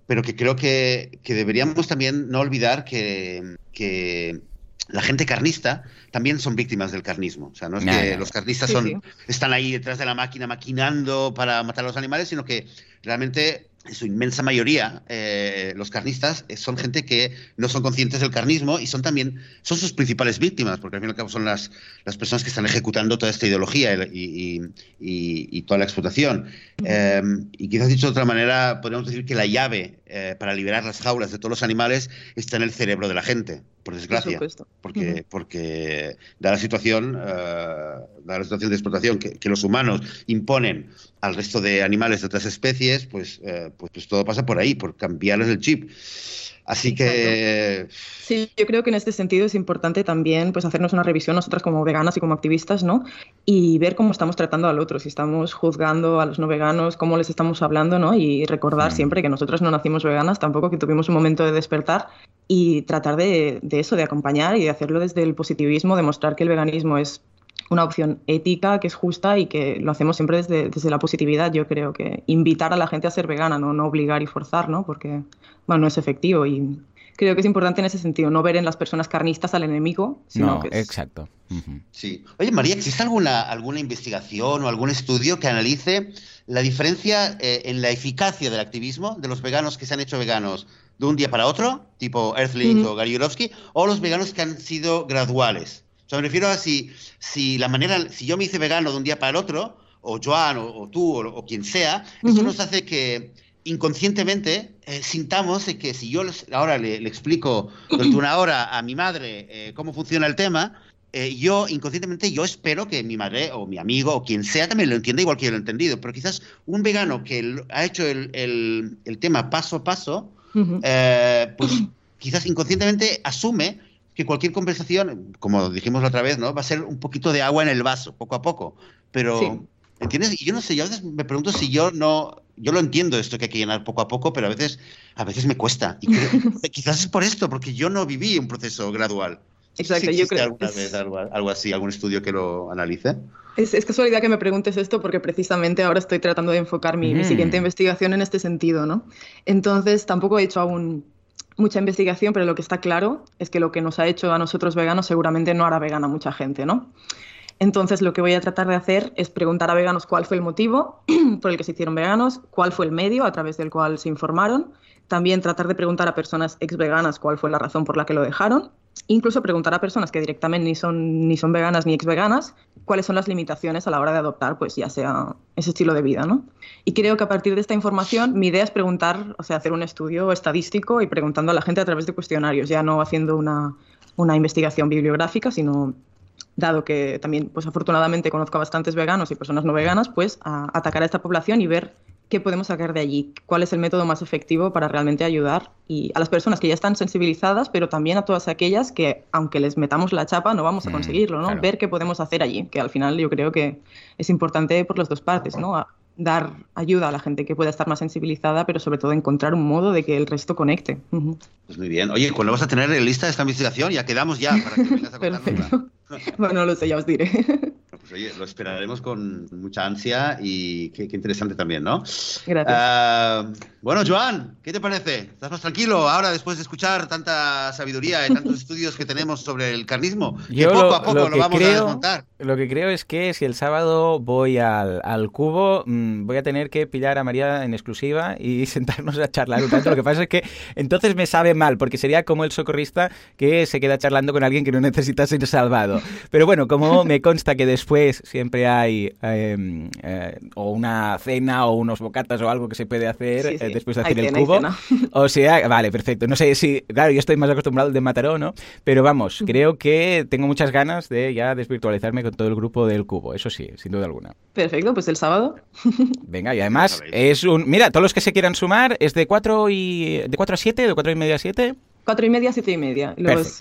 pero que creo que, que deberíamos también no olvidar que, que la gente carnista también son víctimas del carnismo. O sea, no es que los carnistas son, están ahí detrás de la máquina maquinando para matar a los animales, sino que realmente en su inmensa mayoría, eh, los carnistas eh, son gente que no son conscientes del carnismo y son también son sus principales víctimas, porque al fin y al cabo son las, las personas que están ejecutando toda esta ideología y, y, toda la explotación. Eh, y quizás dicho de otra manera, podríamos decir que la llave para liberar las jaulas de todos los animales está en el cerebro de la gente, por desgracia. porque, porque da la situación, da la situación de explotación que, que, los humanos imponen al resto de animales de otras especies, pues pues, pues, todo pasa por ahí, por cambiarles el chip. Así que... Sí, yo creo que en este sentido es importante también pues, hacernos una revisión nosotras como veganas y como activistas, ¿no? Y ver cómo estamos tratando al otro, si estamos juzgando a los no veganos, cómo les estamos hablando, ¿no? Y recordar mm. siempre que nosotros no nacimos veganas, tampoco que tuvimos un momento de despertar y tratar de, de eso, de acompañar y de hacerlo desde el positivismo, demostrar que el veganismo es una opción ética, que es justa y que lo hacemos siempre desde, desde, la positividad. Yo creo que invitar a la gente a ser vegana, no, no obligar y forzar, ¿no? Porque, bueno, no es efectivo y creo que es importante en ese sentido, no ver en las personas carnistas al enemigo, sino no, que exacto. Sí. Oye, María, ¿existe alguna, alguna investigación o algún estudio que analice la diferencia eh, en la eficacia del activismo de los veganos que se han hecho veganos de un día para otro, tipo Earthling o Gary o los veganos que han sido graduales? O sea, me refiero a si, si la manera, si yo me hice vegano de un día para el otro, o Joan, o, tú, o, quien sea, eso nos hace que inconscientemente eh, sintamos que si yo ahora le, explico durante una hora a mi madre eh, cómo funciona el tema, eh, yo inconscientemente yo espero que mi madre o mi amigo o quien sea también lo entienda igual que yo lo he entendido. Pero quizás un vegano que ha hecho el, el, tema paso a paso, pues quizás inconscientemente asume que cualquier conversación, como dijimos la otra vez, ¿no? Va a ser un poquito de agua en el vaso, poco a poco. Pero, ¿entiendes? Y yo no sé, yo a veces me pregunto si yo no, yo lo entiendo esto que hay que llenar poco a poco, pero a veces, a veces me cuesta. Y [LAUGHS] quizás es por esto, porque yo no viví un proceso gradual. Exacto, yo creo. alguna vez algo, así, algún estudio que lo analice? Es, es, casualidad que me preguntes esto porque precisamente ahora estoy tratando de enfocar mi, mi, mm. siguiente investigación en este sentido, ¿no? Entonces tampoco he hecho aún mucha investigación, pero lo que está claro es que lo que nos ha hecho a nosotros veganos seguramente no hará vegana a mucha gente, ¿no? Entonces, lo que voy a tratar de hacer es preguntar a veganos cuál fue el motivo [CLEARS THROAT] por el que se hicieron veganos, cuál fue el medio a través del cual se informaron, también tratar de preguntar a personas ex veganas cuál fue la razón por la que lo dejaron incluso preguntar a personas que directamente ni son, ni son veganas ni ex veganas cuáles son las limitaciones a la hora de adoptar, pues ya sea ese estilo de vida, ¿no? Y creo que a partir de esta información mi idea es preguntar, o sea, hacer un estudio estadístico y preguntando a la gente a través de cuestionarios, ya no haciendo una, una investigación bibliográfica, sino dado que también, pues afortunadamente conozco a bastantes veganos y personas no veganas, pues atacar a esta población y ver qué podemos sacar de allí, cuál es el método más efectivo para realmente ayudar y a las personas que ya están sensibilizadas, pero también a todas aquellas que, aunque les metamos la chapa, no vamos a mm, conseguirlo, ¿no? Ver qué podemos hacer allí, que al final yo creo que es importante por las dos partes, ¿no? dar ayuda a la gente que pueda estar más sensibilizada, pero sobre todo encontrar un modo de que el resto conecte. Pues muy bien. Oye, ¿cuándo vas a tener lista esta investigación? Ya quedamos ya para que [LAUGHS] vengas a Perfecto. bueno, no lo sé, ya os diré. [LAUGHS] Pues oye, lo esperaremos con mucha ansia y qué, interesante también, ¿no? Gracias. Ah, bueno, Joan, ¿qué te parece? ¿Estás más tranquilo ahora después de escuchar tanta sabiduría y tantos [LAUGHS] estudios que tenemos sobre el carnismo? Yo poco a poco lo, vamos a desmontar. Lo que creo es que si el sábado voy al, al cubo, mm, voy a tener que pillar a María en exclusiva y [LAUGHS] sentarnos a charlar un tanto. Lo que pasa es que entonces me sabe mal, porque sería como el socorrista que se queda charlando con alguien que no necesita ser salvado. Pero bueno, como me consta que después siempre hay em, eh, o una cena o unos bocatas o algo que se puede hacer eh, después de hacer el cubo. O sea, vale, perfecto. No sé si, claro, yo estoy más acostumbrado de Mataró, ¿no? Pero vamos, creo que tengo muchas ganas de ya desvirtualizarme con todo el grupo del cubo, eso sí, sin duda alguna. Perfecto, pues el sábado. [LAUGHS] Venga, y además es un... Mira, todos los que se quieran sumar es de 4 y... ¿De 4 a 7? ¿De 4 y media a 7? Cuatro y media, siete y media.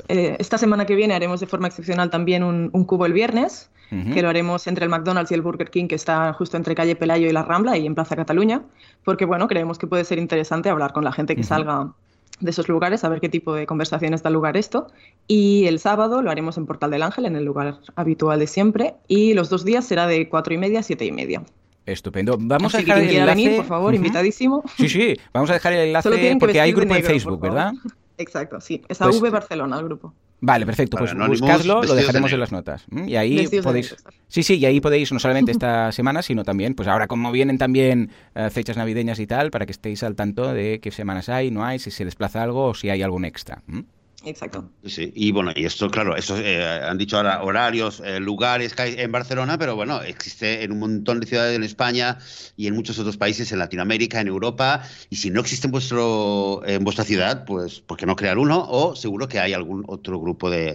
Eh, esta semana que viene haremos de forma excepcional también un, cubo el viernes, que lo haremos entre el McDonald's y el Burger King, que está justo entre calle Pelayo y la Rambla y en Plaza Cataluña, porque bueno, creemos que puede ser interesante hablar con la gente que salga de esos lugares, a ver qué tipo de conversaciones da lugar esto. Y el sábado lo haremos en Portal del Ángel, en el lugar habitual de siempre, y los dos días será de cuatro y media a siete y media. Estupendo. Vamos a dejar el enlace. por favor, invitadísimo. Sí, sí, vamos a dejar el enlace porque hay grupo en Facebook, ¿verdad? [LAUGHS] Exacto, sí. Es AV pues Barcelona el grupo. Vale, perfecto. Pues buscadlo, lo dejaremos en las notas. Y ahí podéis. Sí, sí, y ahí podéis no solamente [LAUGHS] esta semana, sino también, pues ahora como vienen también eh, fechas navideñas y tal, para que estéis al tanto de qué semanas hay, no hay, si se desplaza algo o si hay algún extra. Exacto. Sí, y bueno, y esto, claro, eso eh, han dicho ahora horarios, eh, lugares en Barcelona, pero bueno, existe en un montón de ciudades en España y en muchos otros países en Latinoamérica, en Europa, y si no existe en, vuestro, en vuestra ciudad, pues ¿por qué no crear uno? O seguro que hay algún otro grupo de,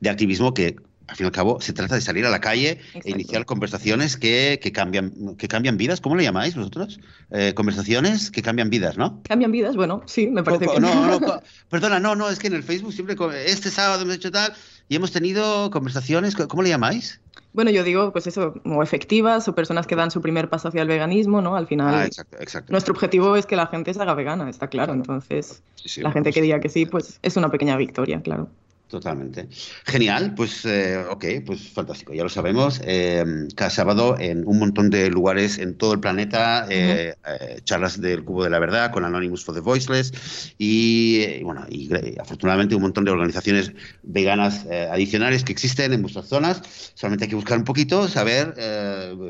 de activismo que al fin y al cabo, se trata de salir a la calle e iniciar conversaciones que, cambian, que cambian vidas. ¿Cómo le llamáis vosotros? Eh, conversaciones que cambian vidas, ¿no? Cambian vidas, bueno, sí, me parece que no, no, [LAUGHS] Perdona, no, no, es que en el Facebook siempre, este sábado hemos hecho tal y hemos tenido conversaciones, ¿cómo le llamáis? Bueno, yo digo, pues eso, como efectivas o personas que dan su primer paso hacia el veganismo, ¿no? Al final, ah, exacto, exacto. nuestro objetivo es que la gente se haga vegana, está claro. Entonces, la gente que diga que sí, pues es una pequeña victoria, claro. Totalmente. Genial, pues eh, ok, pues fantástico, ya lo sabemos. Eh, cada sábado en un montón de lugares en todo el planeta, eh, charlas del Cubo de la Verdad con Anonymous for the Voiceless y, bueno, y afortunadamente un montón de organizaciones veganas adicionales que existen en vuestras zonas. Solamente hay que buscar un poquito, saber,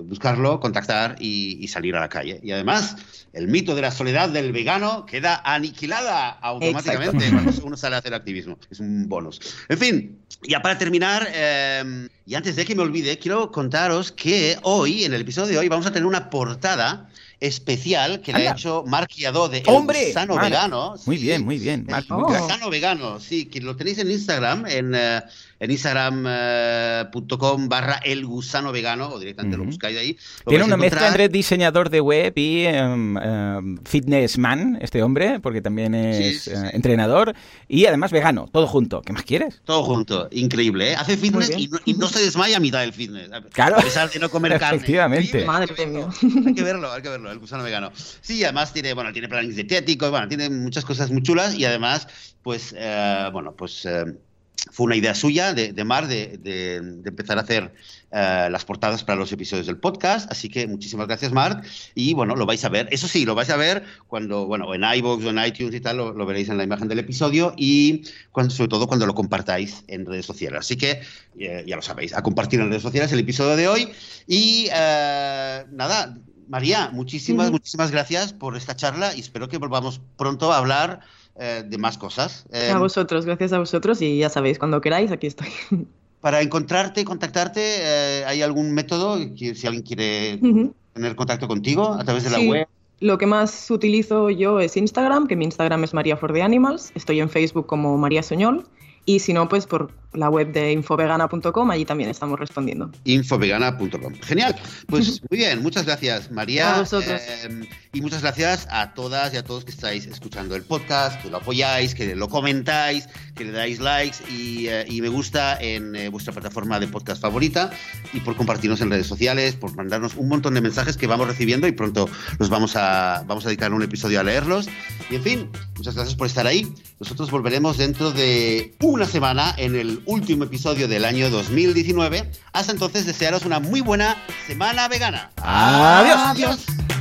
buscarlo, contactar y, salir a la calle. Y además, el mito de la soledad del vegano queda aniquilada automáticamente cuando uno sale a hacer activismo. Es un bonus. En fin, ya para terminar, eh, y antes de que me olvide, quiero contaros que hoy, en el episodio de hoy, vamos a tener una portada especial que le ha hecho Mark Yadó de ¡Hombre! Sano Vegano. Muy bien, muy bien. Mark, Sano Vegano, sí, que lo tenéis en Instagram, en, eh, en instagram.com barra el gusano vegano o directamente lo buscáis ahí. Tiene una mezcla entre diseñador de web y um, um, fitness man, este hombre, porque también es eh, entrenador y además vegano, todo junto. ¿Qué más quieres? Todo junto, increíble. ¿eh? Hace fitness y no, se desmaya a mitad del fitness. Claro. A pesar de no comer carne. Efectivamente. Madre mía. Hay que verlo, hay que verlo, el gusano vegano. Sí, además tiene, bueno, tiene planes dietéticos, bueno, tiene muchas cosas muy chulas y además, pues, eh, bueno, pues fue una idea suya de, de Mar de, empezar a hacer eh, las portadas para los episodios del podcast. Así que muchísimas gracias, Mark. Y bueno, lo vais a ver. Eso sí, lo vais a ver cuando, bueno, en iVoox o en iTunes y tal, lo, veréis en la imagen del episodio y cuando, sobre todo cuando lo compartáis en redes sociales. Así que eh, ya lo sabéis, a compartir en redes sociales el episodio de hoy. Y eh, nada, María, muchísimas, muchísimas gracias por esta charla y espero que volvamos pronto a hablar eh, de más cosas. a em, vosotros, gracias a vosotros y ya sabéis, cuando queráis, aquí estoy. [LAUGHS] Para encontrarte, contactarte, eh, ¿hay algún método? Si alguien quiere tener contacto contigo a través de la web. Lo que más utilizo yo es Instagram, que mi Instagram es María for the Animals. Estoy en Facebook como María Soñol. Y si no, pues por la web de infovegana.com, allí también estamos respondiendo. Infovegana.com. Genial. Pues [LAUGHS] muy bien, muchas gracias María. Eh, y muchas gracias a todas y a todos que estáis escuchando el podcast, que lo apoyáis, que lo comentáis, que le dais likes y, eh, me gusta en eh, vuestra plataforma de podcast favorita y por compartirnos en redes sociales, por mandarnos un montón de mensajes que vamos recibiendo y pronto los vamos a, vamos a dedicar un episodio a leerlos. Y en fin, muchas gracias por estar ahí. Nosotros volveremos dentro de una semana en el último episodio del año 2019. Hasta entonces, desearos una muy buena semana vegana. Adiós. Adiós.